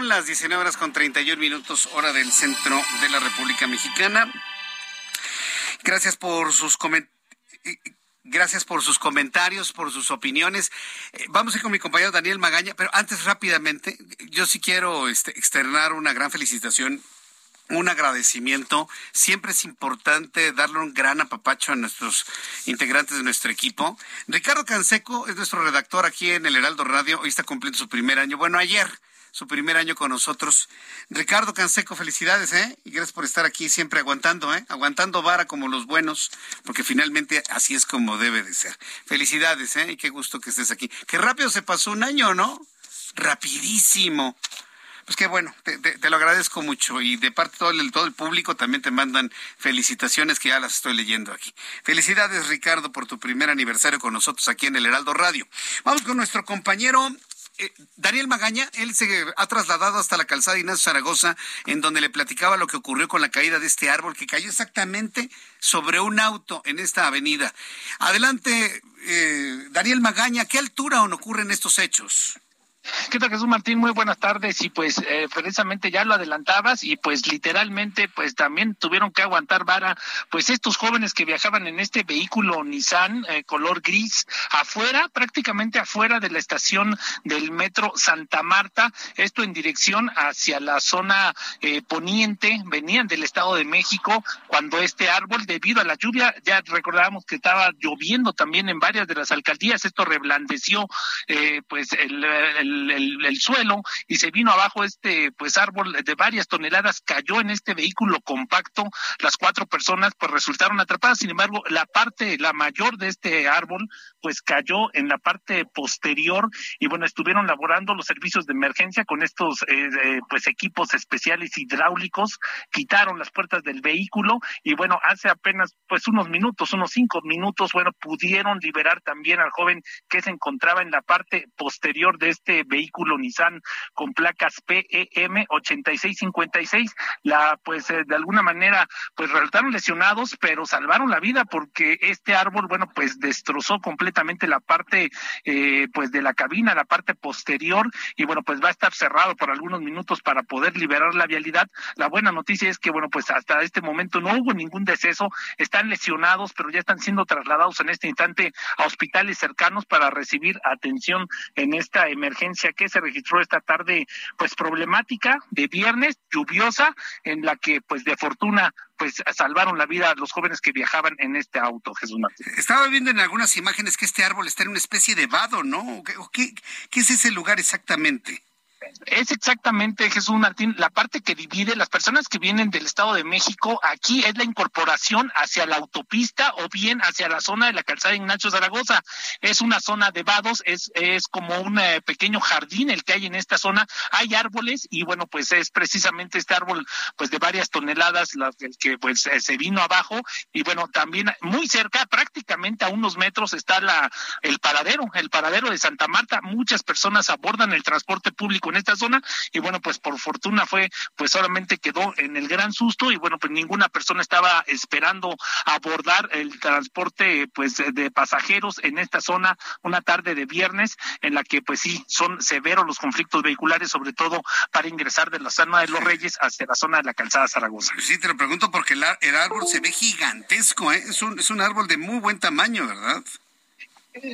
31, las 19 horas con 31 minutos, hora del centro de la República Mexicana. Gracias por sus comentarios. Gracias por sus comentarios, por sus opiniones. Eh, vamos a ir con mi compañero Daniel Magaña, pero antes rápidamente, yo sí quiero este, externar una gran felicitación un agradecimiento. Siempre es importante darle un gran apapacho a nuestros integrantes de nuestro equipo. Ricardo Canseco es nuestro redactor aquí en el Heraldo Radio. Hoy está cumpliendo su primer año. Bueno, ayer su primer año con nosotros. Ricardo Canseco, felicidades, ¿eh? Y gracias por estar aquí siempre aguantando, ¿eh? Aguantando vara como los buenos, porque finalmente así es como debe de ser. Felicidades, ¿eh? Y qué gusto que estés aquí. Qué rápido se pasó un año, ¿no? Rapidísimo. Pues qué bueno, te, lo agradezco mucho y de parte de todo el, todo el público también te mandan felicitaciones que ya las estoy leyendo aquí. Felicidades Ricardo por tu primer aniversario con nosotros aquí en el Heraldo Radio. Vamos con nuestro compañero eh, Daniel Magaña, él se ha trasladado hasta la calzada Ignacio Zaragoza, en donde le platicaba lo que ocurrió con la caída de este árbol que cayó exactamente sobre un auto en esta avenida. Adelante, eh, Daniel Magaña, ¿qué altura ocurren estos hechos? ¿Qué tal Jesús Martín? Muy buenas tardes. Y pues eh, precisamente ya lo adelantabas y pues literalmente pues también tuvieron que aguantar vara pues estos jóvenes que viajaban en este vehículo Nissan eh, color gris afuera, prácticamente afuera de la estación del metro Santa Marta, esto en dirección hacia la zona eh, poniente, venían del Estado de México cuando este árbol debido a la lluvia, ya recordábamos que estaba lloviendo también en varias de las alcaldías, esto reblandeció pues el el, suelo y se vino abajo este pues árbol de varias toneladas, cayó en este vehículo compacto, las cuatro personas pues resultaron atrapadas, sin embargo la parte, la mayor de este árbol pues cayó en la parte posterior y bueno, estuvieron laborando los servicios de emergencia con estos eh, pues equipos especiales hidráulicos, quitaron las puertas del vehículo y bueno, hace apenas pues unos minutos, unos cinco minutos, bueno, pudieron liberar también al joven que se encontraba en la parte posterior de este vehículo Nissan con placas PEM 8656. La, pues eh, de alguna manera, pues resultaron lesionados, pero salvaron la vida porque este árbol, bueno, pues destrozó completamente la parte, eh, pues de la cabina, la parte posterior, y bueno, pues va a estar cerrado por algunos minutos para poder liberar la vialidad. La buena noticia es que, bueno, pues hasta este momento no hubo ningún deceso, están lesionados, pero ya están siendo trasladados en este instante a hospitales cercanos para recibir atención en esta emergencia que se registró esta tarde, pues problemática de viernes, lluviosa, en la que pues de fortuna pues salvaron la vida a los jóvenes que viajaban en este auto, Jesús Martín. Estaba viendo en algunas imágenes que este árbol está en una especie de vado, ¿no? ¿Qué, qué es ese lugar exactamente? Es exactamente, Jesús Martín, la parte que divide las personas que vienen del Estado de México, aquí es la incorporación hacia la autopista o bien hacia la zona de la calzada Ignacio Zaragoza. Es una zona de vados, es, es como un eh, pequeño jardín el que hay en esta zona. Hay árboles y bueno, pues es precisamente este árbol pues de varias toneladas el que pues eh, se vino abajo y bueno, también muy cerca, prácticamente a unos metros está la el paradero, el paradero de Santa Marta. Muchas personas abordan el transporte público en esta zona y bueno, pues por fortuna fue, pues solamente quedó en el gran susto y bueno, pues ninguna persona estaba esperando abordar el transporte pues de pasajeros en esta zona una tarde de viernes en la que pues sí son severos los conflictos vehiculares, sobre todo para ingresar de la zona de los Reyes hacia la zona de la calzada Zaragoza. Sí, te lo pregunto porque el, el árbol se ve gigantesco, ¿eh? es, un, es un árbol de muy buen tamaño, ¿verdad?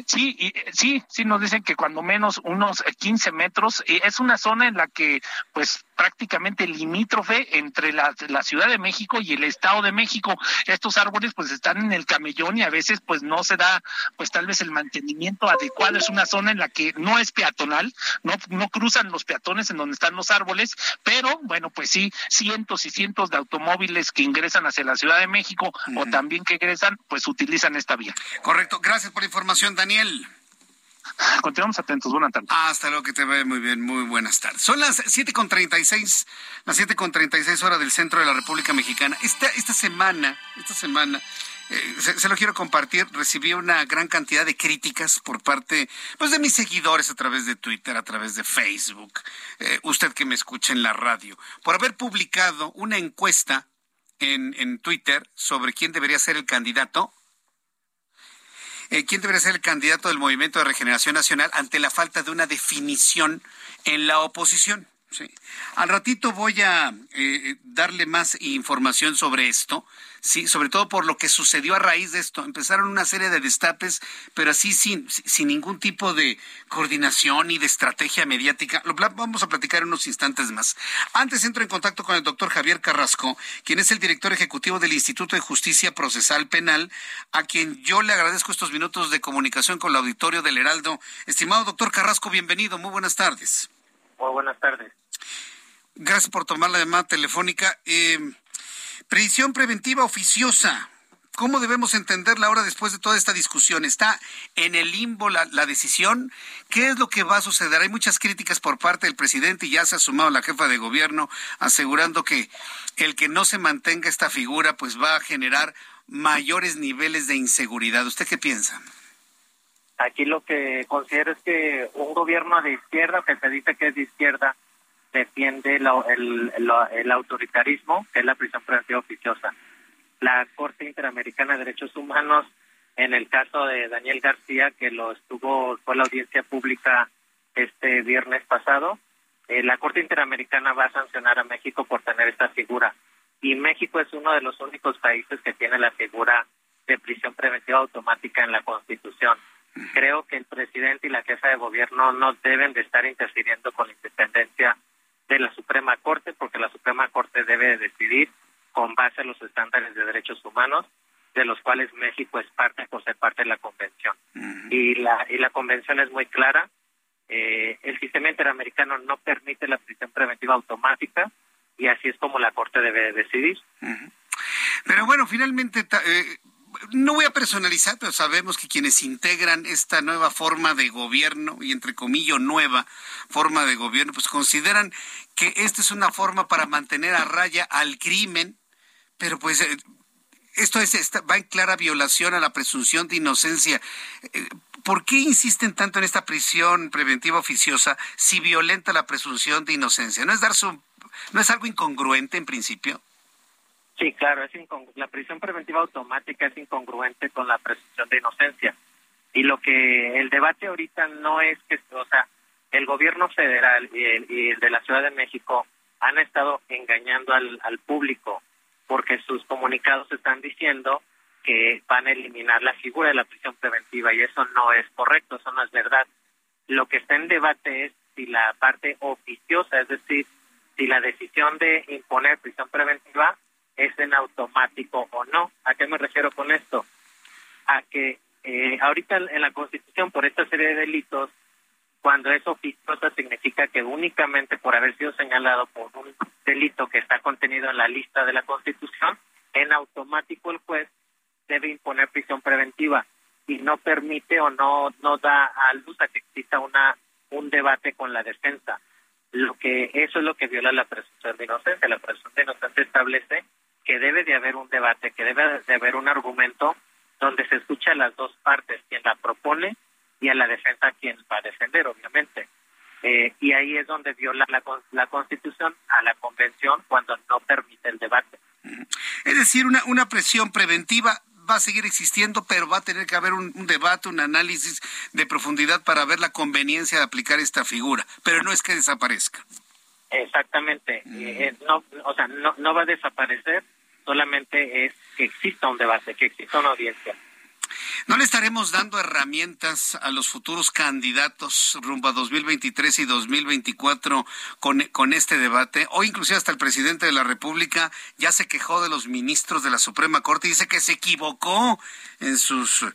Sí, sí, sí nos dicen que cuando menos unos 15 metros es una zona en la que pues prácticamente limítrofe entre la, la, Ciudad de México y el Estado de México. Estos árboles pues están en el camellón y a veces pues no se da pues tal vez el mantenimiento adecuado. Es una zona en la que no es peatonal, no, no cruzan los peatones en donde están los árboles, pero bueno pues sí, cientos y cientos de automóviles que ingresan hacia la Ciudad de México o también que ingresan pues utilizan esta vía. Correcto, gracias por la información Daniel. Continuamos atentos. Buenas tardes. Hasta luego, que te vaya muy bien. Muy buenas tardes. Son las 7.36, las 7.36 horas del centro de la República Mexicana. Esta, esta semana, esta semana, eh, se, lo quiero compartir, recibí una gran cantidad de críticas por parte pues, de mis seguidores a través de Twitter, a través de Facebook, eh, usted que me escucha en la radio, por haber publicado una encuesta en, en Twitter sobre quién debería ser el candidato eh, quién debería ser el candidato del Movimiento de Regeneración Nacional ante la falta de una definición en la oposición. Al ratito voy a eh, darle más información sobre esto, sí, sobre todo por lo que sucedió a raíz de esto. Empezaron una serie de destapes, pero así sin, sin ningún tipo de coordinación y de estrategia mediática. Lo vamos a platicar en unos instantes más. Antes entro en contacto con el doctor Javier Carrasco, quien es el director ejecutivo del Instituto de Justicia Procesal Penal, a quien yo le agradezco estos minutos de comunicación con el auditorio del Heraldo. Estimado doctor Carrasco, bienvenido. Muy buenas tardes. Muy buenas tardes. Gracias por tomar la llamada telefónica. Eh, prisión preventiva oficiosa. ¿Cómo debemos entenderla ahora después de toda esta discusión? ¿Está en el limbo la, decisión? ¿Qué es lo que va a suceder? Hay muchas críticas por parte del presidente y ya se ha sumado la jefa de gobierno asegurando que el que no se mantenga esta figura pues va a generar mayores niveles de inseguridad. ¿Usted qué piensa? Aquí lo que considero es que un gobierno de izquierda, que se dice que es de izquierda, defiende el, autoritarismo, que es la prisión preventiva oficiosa. La Corte Interamericana de Derechos Humanos, en el caso de Daniel García, que lo estuvo, fue la audiencia pública este viernes pasado, eh, la Corte Interamericana va a sancionar a México por tener esta figura. Y México es uno de los únicos países que tiene la figura de prisión preventiva automática en la Constitución creo que el presidente y la jefa de gobierno no deben de estar interfiriendo con la independencia de la Suprema Corte, porque la Suprema Corte debe decidir con base a los estándares de derechos humanos, de los cuales México es parte por ser parte de la convención. Y la y la convención es muy clara. Eh, el sistema interamericano no permite la prisión preventiva automática y así es como la Corte debe decidir. Pero bueno, finalmente eh, no voy a personalizar, pero sabemos que quienes integran esta nueva forma de gobierno, y entre comillas nueva forma de gobierno, pues consideran que esta es una forma para mantener a raya al crimen, pero pues eh, esto es, va en clara violación a la presunción de inocencia. Eh, ¿Por qué insisten tanto en esta prisión preventiva oficiosa si violenta la presunción de inocencia? ¿No es, dar su, no es algo incongruente en principio? Sí, claro, es la prisión preventiva automática es incongruente con la presunción de inocencia. Y lo que el debate ahorita no es que, o sea, el gobierno federal y el, de la Ciudad de México han estado engañando al público porque sus comunicados están diciendo que van a eliminar la figura de la prisión preventiva y eso no es correcto, eso no es verdad. Lo que está en debate es si la parte oficiosa, es decir, si la decisión de imponer prisión preventiva es en automático o no. ¿A qué me refiero con esto? A que eh, ahorita en la Constitución, por esta serie de delitos, cuando es oficiosa significa que únicamente por haber sido señalado por un delito que está contenido en la lista de la Constitución, en automático el juez debe imponer prisión preventiva y no permite o no no da a luz a que exista una un debate con la defensa. Lo que eso es lo que viola la presunción de inocencia. La presunción de inocencia establece que debe de haber un debate, que debe de haber un argumento donde se escucha a las dos partes, quien la propone y a la defensa quien va a defender, obviamente. Eh, y ahí es donde viola la, la Constitución a la Convención cuando no permite el debate. Es decir, una, una presión preventiva va a seguir existiendo, pero va a tener que haber un, debate, un análisis de profundidad para ver la conveniencia de aplicar esta figura, pero no es que desaparezca. Exactamente, eh, no, o sea, no, no va a desaparecer, solamente es que exista un debate, que exista una audiencia. ¿No le estaremos dando herramientas a los futuros candidatos rumbo a 2023 y 2024 con, con este debate? O inclusive hasta el presidente de la República ya se quejó de los ministros de la Suprema Corte y dice que se equivocó en sus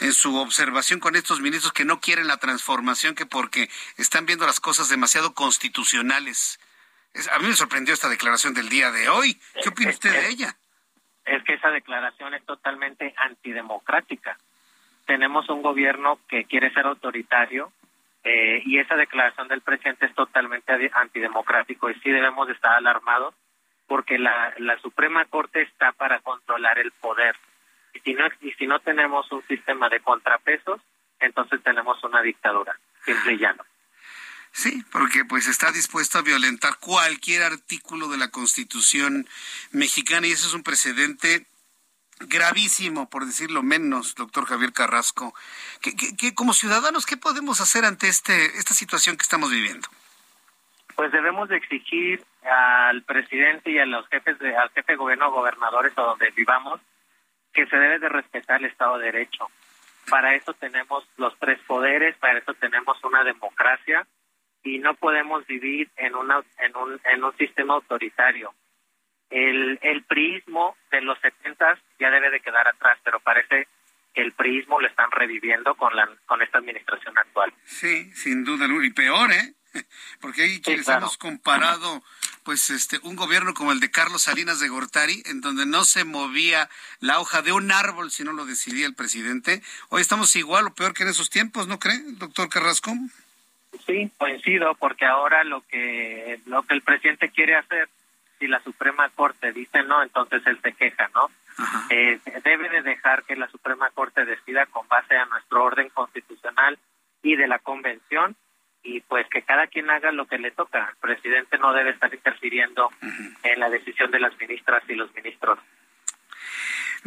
en su observación con estos ministros que no quieren la transformación que porque están viendo las cosas demasiado constitucionales. A mí me sorprendió esta declaración del día de hoy. ¿Qué opina usted de ella? Es que esa declaración es totalmente antidemocrática. Tenemos un gobierno que quiere ser autoritario eh, y esa declaración del presidente es totalmente antidemocrático y sí debemos estar alarmados porque la, la Suprema Corte está para controlar el poder. Y si, no, y si no tenemos un sistema de contrapesos, entonces tenemos una dictadura, simple y llano. Sí, porque pues está dispuesto a violentar cualquier artículo de la Constitución mexicana y eso es un precedente gravísimo, por decirlo menos, doctor Javier Carrasco. ¿Qué, como ciudadanos, qué podemos hacer ante este, esta situación que estamos viviendo? Pues debemos de exigir al presidente y a los jefes de, al jefe de gobierno, gobernadores o donde vivamos, que se debe de respetar el Estado de Derecho. Para eso tenemos los tres poderes, para eso tenemos una democracia y no podemos vivir en, una, en, un, en un sistema autoritario. El, el priismo de los 70 ya debe de quedar atrás, pero parece que el priismo lo están reviviendo con, la, con esta administración actual. Sí, sin duda, y peor, ¿eh? Porque ahí quienes hemos comparado pues este un gobierno como el de Carlos Salinas de Gortari, en donde no se movía la hoja de un árbol si no lo decidía el presidente. Hoy estamos igual o peor que en esos tiempos, ¿no cree, doctor Carrasco? Sí, coincido, porque ahora lo que lo que el presidente quiere hacer, si la Suprema Corte dice no, entonces él se queja, ¿no? Eh, debe de dejar que la Suprema Corte decida con base a nuestro orden constitucional y de la Convención y pues que cada quien haga lo que le toca. El presidente no debe estar interfiriendo en la decisión de las ministras y los ministros.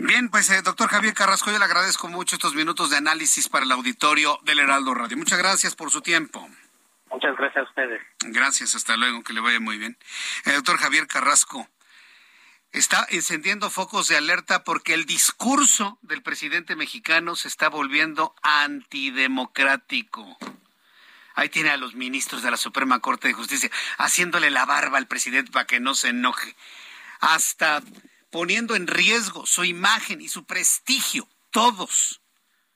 Bien, pues eh, doctor Javier Carrasco, yo le agradezco mucho estos minutos de análisis para el auditorio del Heraldo Radio. Muchas gracias por su tiempo. Muchas gracias a ustedes. Gracias, hasta luego, que le vaya muy bien. El doctor Javier Carrasco está encendiendo focos de alerta porque el discurso del presidente mexicano se está volviendo antidemocrático. Ahí tiene a los ministros de la Suprema Corte de Justicia haciéndole la barba al presidente para que no se enoje. Hasta poniendo en riesgo su imagen y su prestigio, todos,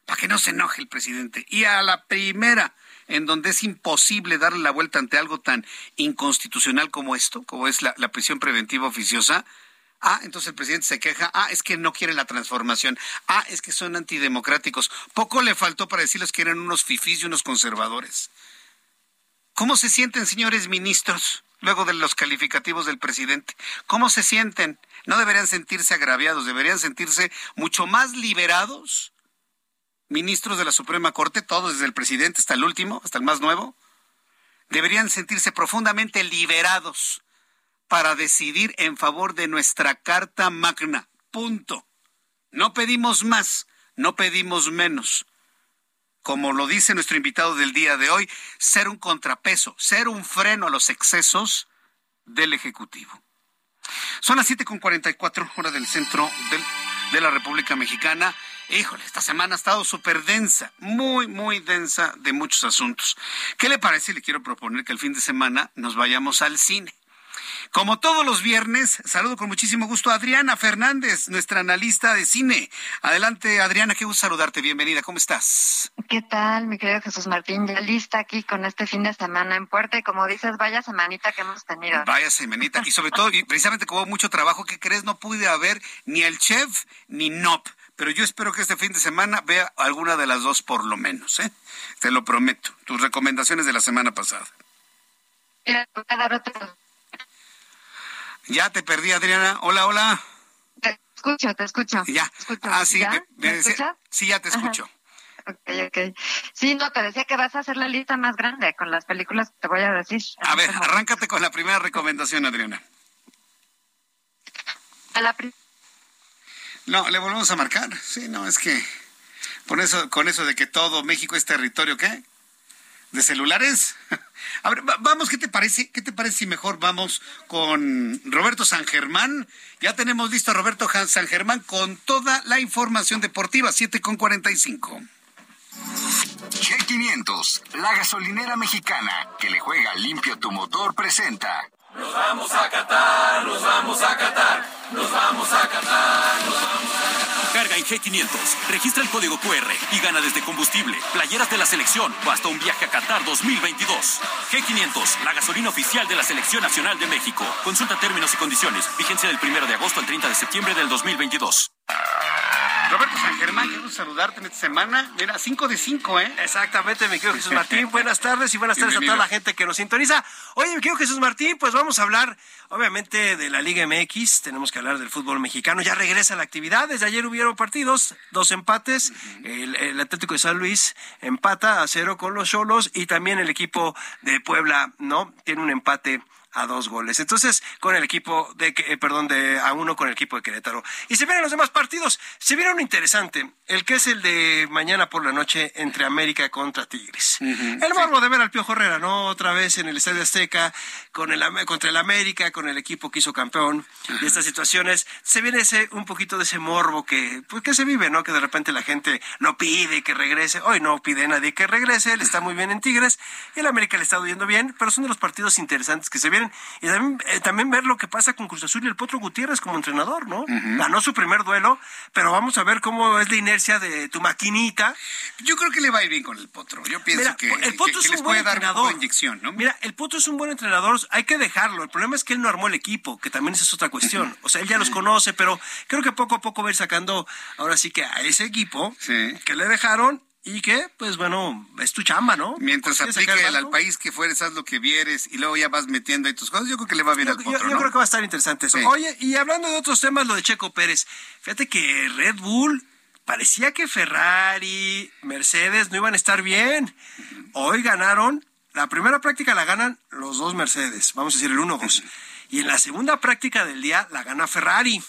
para que no se enoje el presidente. Y a la primera, en donde es imposible darle la vuelta ante algo tan inconstitucional como esto, como es la, prisión preventiva oficiosa, Ah, entonces el presidente se queja. Ah, es que no quieren la transformación. Ah, es que son antidemocráticos. Poco le faltó para decirles que eran unos fifís y unos conservadores. ¿Cómo se sienten, señores ministros, luego de los calificativos del presidente? ¿Cómo se sienten? No deberían sentirse agraviados, deberían sentirse mucho más liberados. Ministros de la Suprema Corte, todos desde el presidente hasta el último, hasta el más nuevo, deberían sentirse profundamente liberados para decidir en favor de nuestra Carta Magna. Punto. No pedimos más, no pedimos menos como lo dice nuestro invitado del día de hoy, ser un contrapeso, ser un freno a los excesos del Ejecutivo. Son las 7.44 horas del centro de la República Mexicana. Híjole, esta semana ha estado súper densa, muy, muy densa de muchos asuntos. ¿Qué le parece? Le quiero proponer que el fin de semana nos vayamos al cine. Como todos los viernes, saludo con muchísimo gusto a Adriana Fernández, nuestra analista de cine. Adelante, Adriana, qué gusto saludarte. Bienvenida, ¿cómo estás? ¿Qué tal, mi querido Jesús Martín? Ya lista aquí con este fin de semana en Puerta y como dices, vaya semanita que hemos tenido. Vaya semanita. Y sobre todo, y precisamente como mucho trabajo, ¿qué crees? No pude haber ni el chef ni NOP pero yo espero que este fin de semana vea alguna de las dos por lo menos, ¿eh? Te lo prometo. Tus recomendaciones de la semana pasada. Ya te perdí, Adriana. Hola, hola. Te escucho, te escucho. Ya. Ah, sí, Me, sí, ya te escucho. Ok, ok. Sí, no, te decía que vas a hacer la lista más grande con las películas que te voy a decir. A ver, arráncate con la primera recomendación, Adriana. A la no, le volvemos a marcar. Sí, no, es que por eso, con eso de que todo México es territorio, ¿qué? ¿De celulares? A ver, vamos, ¿qué te parece? ¿Qué te parece si mejor vamos con Roberto San Germán? Ya tenemos listo a Roberto San Germán con toda la información deportiva, 7 con 45. G500, la gasolinera mexicana que le juega limpio tu motor, presenta. Nos vamos a Qatar, nos vamos a Qatar, nos vamos a Qatar, nos vamos a Qatar. Carga en G500, registra el código QR y gana desde combustible, playeras de la selección o hasta un viaje a Qatar 2022. G500, la gasolina oficial de la Selección Nacional de México. Consulta términos y condiciones. Vigencia del 1 de agosto al 30 de septiembre del 2022. Roberto San Germán, quiero saludarte en esta semana. Mira, 5 de 5, ¿eh? Exactamente, mi querido Jesús Martín. Buenas tardes y buenas tardes a toda la gente que nos sintoniza. Oye, mi querido Jesús Martín, pues vamos a hablar, obviamente, de la Liga MX. Tenemos que hablar del fútbol mexicano. Ya regresa la actividad. Desde ayer hubieron partidos, dos empates. el, Atlético de San Luis empata a cero con los Cholos y también el equipo de Puebla, ¿no? Tiene un empate a dos goles. Entonces, con el equipo de, eh, perdón, de a uno con el equipo de Querétaro. Y se vienen los demás partidos. Se viene uno interesante, el que es el de mañana por la noche entre América contra Tigres. el morbo de ver al Piojo Herrera, ¿no? Otra vez en el Estadio Azteca, con el, contra el América, con el equipo que hizo campeón. Y estas situaciones, se viene ese, un poquito de ese morbo que, pues, que se vive, ¿no? Que de repente la gente lo pide que regrese. Hoy no pide nadie que regrese, él está muy bien en Tigres y el América le está yendo bien, pero son de los partidos interesantes que se vienen. Y también, eh, también ver lo que pasa con Cruz Azul y el Potro Gutiérrez como entrenador, ¿no? Ganó su primer duelo, pero vamos a ver cómo es la inercia de tu maquinita. Yo creo que le va a ir bien con el Potro. Yo pienso que, el Potro es un buen entrenador. inyección, ¿no? Mira, el Potro es un buen entrenador, hay que dejarlo. El problema es que él no armó el equipo, que también esa es otra cuestión. O sea, él ya los conoce, pero creo que poco a poco va a ir sacando ahora sí que a ese equipo que le dejaron y que, pues bueno, es tu chamba, ¿no? Mientras aplique al país que fueres, haz lo que vieres y luego ya vas metiendo ahí tus cosas, yo creo que le va bien al potro, yo, creo que va a estar interesante eso. Oye, y hablando de otros temas, lo de Checo Pérez, fíjate que Red Bull parecía que Ferrari, Mercedes no iban a estar bien. Hoy ganaron, la primera práctica la ganan los dos Mercedes, vamos a decir el 1-2. Y en la segunda práctica del día la gana Ferrari.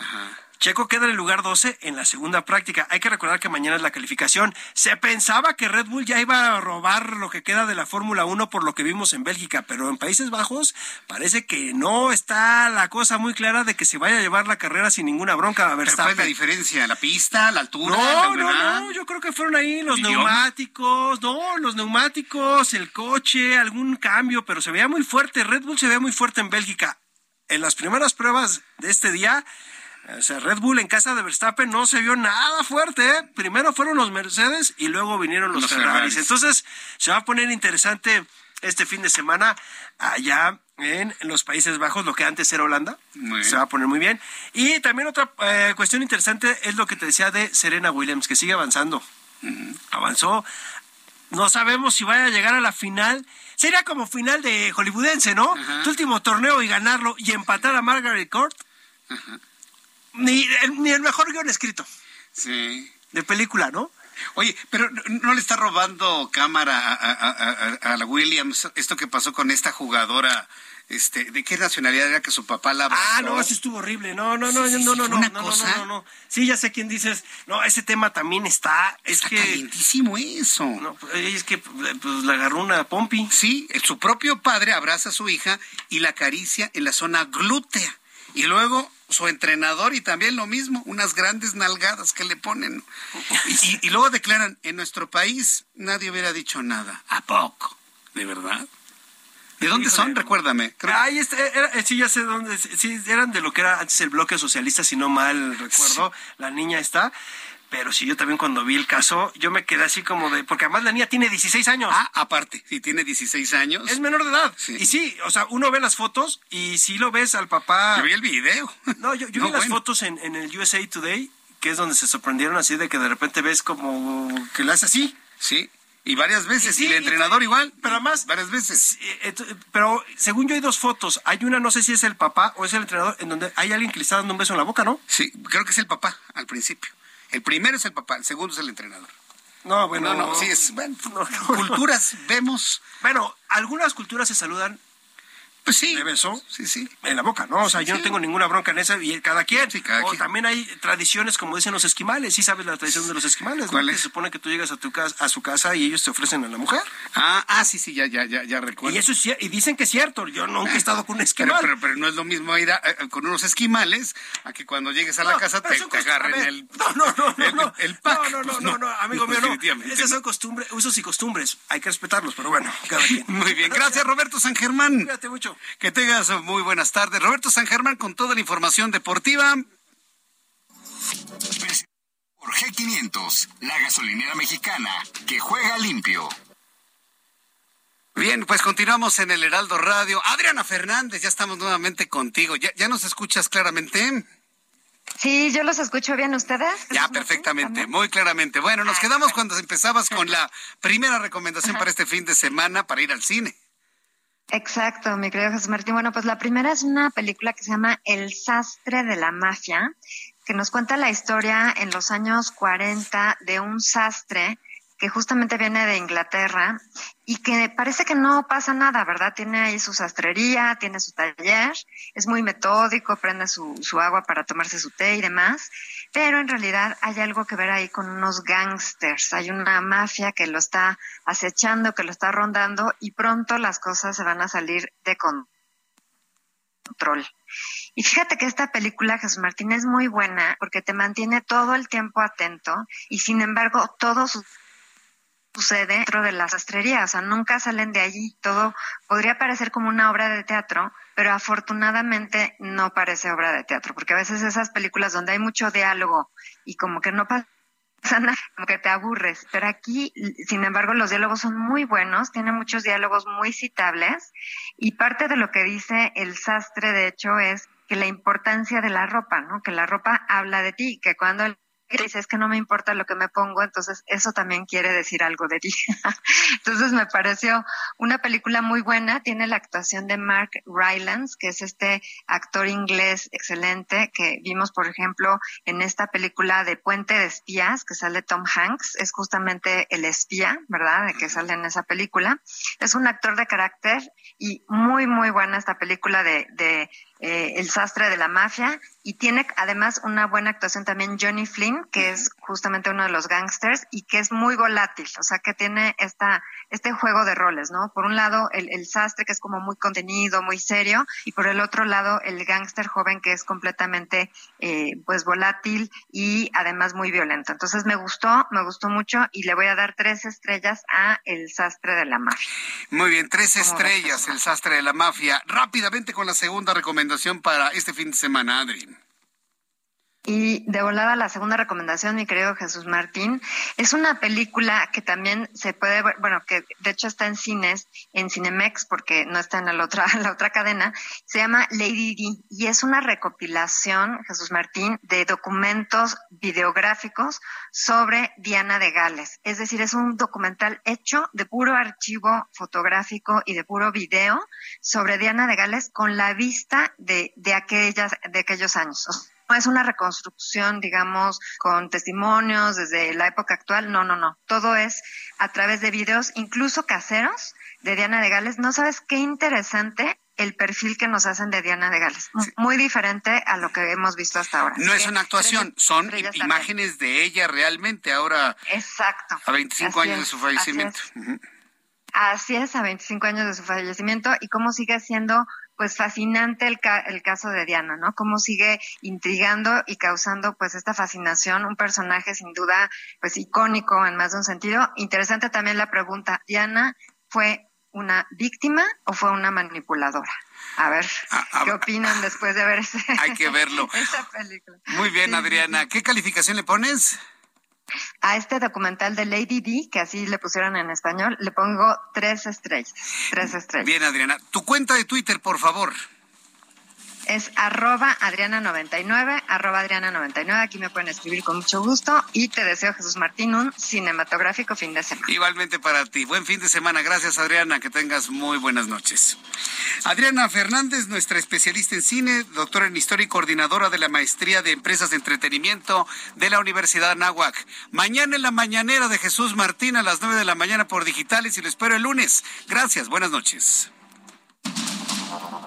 Ajá. Checo queda en el lugar 12 en la segunda práctica. Hay que recordar que mañana es la calificación. Se pensaba que Red Bull ya iba a robar lo que queda de la Fórmula 1 por lo que vimos en Bélgica, pero en Países Bajos parece que no está la cosa muy clara de que se vaya a llevar la carrera sin ninguna bronca a Verstappen. ¿Cuál es la diferencia? ¿La pista? ¿La altura? No, no, no. Yo creo que fueron ahí los neumáticos. No, los neumáticos, el coche, algún cambio, pero se veía muy fuerte. Red Bull se veía muy fuerte en Bélgica. En las primeras pruebas de este día o sea, Red Bull en casa de Verstappen no se vio nada fuerte. ¿eh? Primero fueron los Mercedes y luego vinieron los, Ferraris. Entonces, se va a poner interesante este fin de semana allá en los Países Bajos, lo que antes era Holanda. Se va a poner muy bien. Y también otra eh, cuestión interesante es lo que te decía de Serena Williams, que sigue avanzando. Avanzó. No sabemos si vaya a llegar a la final. Sería como final de hollywoodense, ¿no? Tu último torneo y ganarlo y empatar a Margaret Court. Ni, ni el mejor guion escrito. Sí. De película, ¿no? Oye, pero ¿no le está robando cámara a, a, a, la Williams esto que pasó con esta jugadora? Este, ¿De qué nacionalidad era que su papá la ah, abrazó? Ah, no, eso estuvo horrible. No, no, no, sí, sí, no, no, no, una no, cosa... no, no, no, Sí, ya sé quién dices. No, ese tema también está... Está es que, calientísimo eso. No, pues, es que pues, la agarró una pompi. Sí, su propio padre abraza a su hija y la acaricia en la zona glútea. Y luego su entrenador y también lo mismo, unas grandes nalgadas que le ponen. Y, luego declaran, en nuestro país nadie hubiera dicho nada. ¿A poco? ¿De verdad? ¿De dónde son? Recuérdame. Ay, este, eh, sí, ya sé dónde. Sí, eran de lo que era antes el bloque socialista, si no mal recuerdo. La niña está. Pero sí, yo también cuando vi el caso, yo me quedé así como de... Porque además la niña tiene 16 años. Ah, aparte, sí, tiene 16 años. Es menor de edad. Y sí, o sea, uno ve las fotos y si lo ves al papá... Yo vi el video. No, yo, vi las fotos en, en el USA Today, que es donde se sorprendieron así de que de repente ves como que la hace así. Sí. Y varias veces, y, el entrenador igual. Pero además. Varias veces. Eh, pero según yo hay dos fotos. Hay una, no sé si es el papá o es el entrenador, en donde hay alguien que le está dando un beso en la boca, ¿no? Sí, creo que es el papá al principio. El primero es el papá, el segundo es el entrenador. No, bueno, no, no, sí es, bueno, culturas vemos. Bueno, algunas culturas se saludan pues sí. De beso. Sí, sí. En la boca, ¿no? O sea, yo no tengo ninguna bronca en esa y cada quien. Sí, cada o también hay tradiciones, como dicen los esquimales. ¿Sí sabes la tradición de los esquimales? ¿Cuál Se supone que tú llegas a tu casa, a su casa y ellos te ofrecen a la mujer. Ah, ah, sí, sí, ya, ya, ya, ya recuerdo. Y eso es, y dicen que es cierto. Yo nunca he estado con un esquimal. Pero, pero, no es lo mismo ir eh, con unos esquimales a que cuando llegues a la casa te, agarren el. No, no, no, no. El, no, el pack. no, no, pues no, no, amigo mío, no. Esas son costumbres, usos y costumbres. Hay que respetarlos, pero bueno, cada quien. Muy bien, gracias Roberto San Germán. Cuídate mucho. Que tengas muy buenas tardes. Roberto San Germán con toda la información deportiva. Por G500, la gasolinera mexicana que juega limpio. Bien, pues continuamos en el Heraldo Radio. Adriana Fernández, ya estamos nuevamente contigo. ¿Ya, ya nos escuchas claramente? Sí, yo los escucho bien ustedes. Ya, perfectamente, muy claramente. Bueno, nos quedamos cuando empezabas con la primera recomendación para este fin de semana para ir al cine. Exacto, mi querido José Martín. Bueno, pues la primera es una película que se llama El sastre de la mafia, que nos cuenta la historia en los años 40 de un sastre que justamente viene de Inglaterra y que parece que no pasa nada, ¿verdad? Tiene ahí su sastrería, tiene su taller, es muy metódico, prende su, su agua para tomarse su té y demás, pero en realidad hay algo que ver ahí con unos gangsters, hay una mafia que lo está acechando, que lo está rondando y pronto las cosas se van a salir de control. Y fíjate que esta película, Jesús Martín, es muy buena porque te mantiene todo el tiempo atento y sin embargo todo sucede dentro de la sastrería, o sea, nunca salen de allí. Todo podría parecer como una obra de teatro, pero afortunadamente no parece obra de teatro, porque a veces esas películas donde hay mucho diálogo y como que no pasa como que te aburres. Pero aquí, sin embargo, los diálogos son muy buenos, tiene muchos diálogos muy citables y parte de lo que dice el sastre, de hecho, es que la importancia de la ropa, ¿no? Que la ropa habla de ti, que cuando él dice es que no me importa lo que me pongo, entonces eso también quiere decir algo de ti. entonces me pareció una película muy buena, tiene la actuación de Mark Rylance, que es este actor inglés excelente que vimos, por ejemplo, en esta película de Puente de Espías, que sale Tom Hanks, es justamente el espía, ¿verdad? De que sale en esa película. Es un actor de carácter y muy, muy buena esta película de, de eh, El sastre de la mafia y tiene además una buena actuación también Johnny Flynn, que es justamente uno de los gangsters y que es muy volátil, o sea que tiene esta, este juego de roles, ¿no? Por un lado el, el sastre que es como muy contenido, muy serio, y por el otro lado el gángster joven que es completamente eh, pues volátil y además muy violento. Entonces me gustó, me gustó mucho y le voy a dar tres estrellas a El sastre de la mafia. Muy bien, tres estrellas, El sastre de la mafia. Rápidamente con la segunda recomendación para este fin de semana, Adri. Y de volada la segunda recomendación, mi querido Jesús Martín, es una película que también se puede ver, bueno, que de hecho está en cines, en Cinemex, porque no está en la otra, la otra cadena, se llama Lady D y es una recopilación, Jesús Martín, de documentos videográficos sobre Diana de Gales. Es decir, es un documental hecho de puro archivo fotográfico y de puro video sobre Diana de Gales con la vista de, de aquellas, de aquellos años es una reconstrucción, digamos, con testimonios desde la época actual, no, no, no. Todo es a través de videos, incluso caseros, de Diana de Gales. No sabes qué interesante el perfil que nos hacen de Diana de Gales. Muy diferente a lo que hemos visto hasta ahora. No es una actuación, son imágenes de ella realmente ahora. Exacto. A 25 años de su fallecimiento. Así es, a 25 años de su fallecimiento y cómo sigue siendo pues fascinante el, el caso de Diana, ¿no? Cómo sigue intrigando y causando pues esta fascinación, un personaje sin duda pues icónico en más de un sentido. Interesante también la pregunta, ¿Diana fue una víctima o fue una manipuladora? A ver, ah, ah, ¿qué opinan después de ver ese, Hay que verlo. esa película? Muy bien, Adriana. ¿Qué calificación le pones? A este documental de Lady D, que así le pusieron en español, le pongo tres estrellas. Tres estrellas. Bien, Adriana. Tu cuenta de Twitter, por favor es arroba Adriana99, arroba Adriana99. Aquí me pueden escribir con mucho gusto y te deseo, Jesús Martín, un cinematográfico fin de semana. Igualmente para ti. Buen fin de semana. Gracias, Adriana. Que tengas muy buenas noches. Adriana Fernández, nuestra especialista en cine, doctora en historia y coordinadora de la maestría de empresas de entretenimiento de la Universidad Nahuac. Mañana en la mañanera de Jesús Martín a las nueve de la mañana por digitales y lo espero el lunes. Gracias. Buenas noches.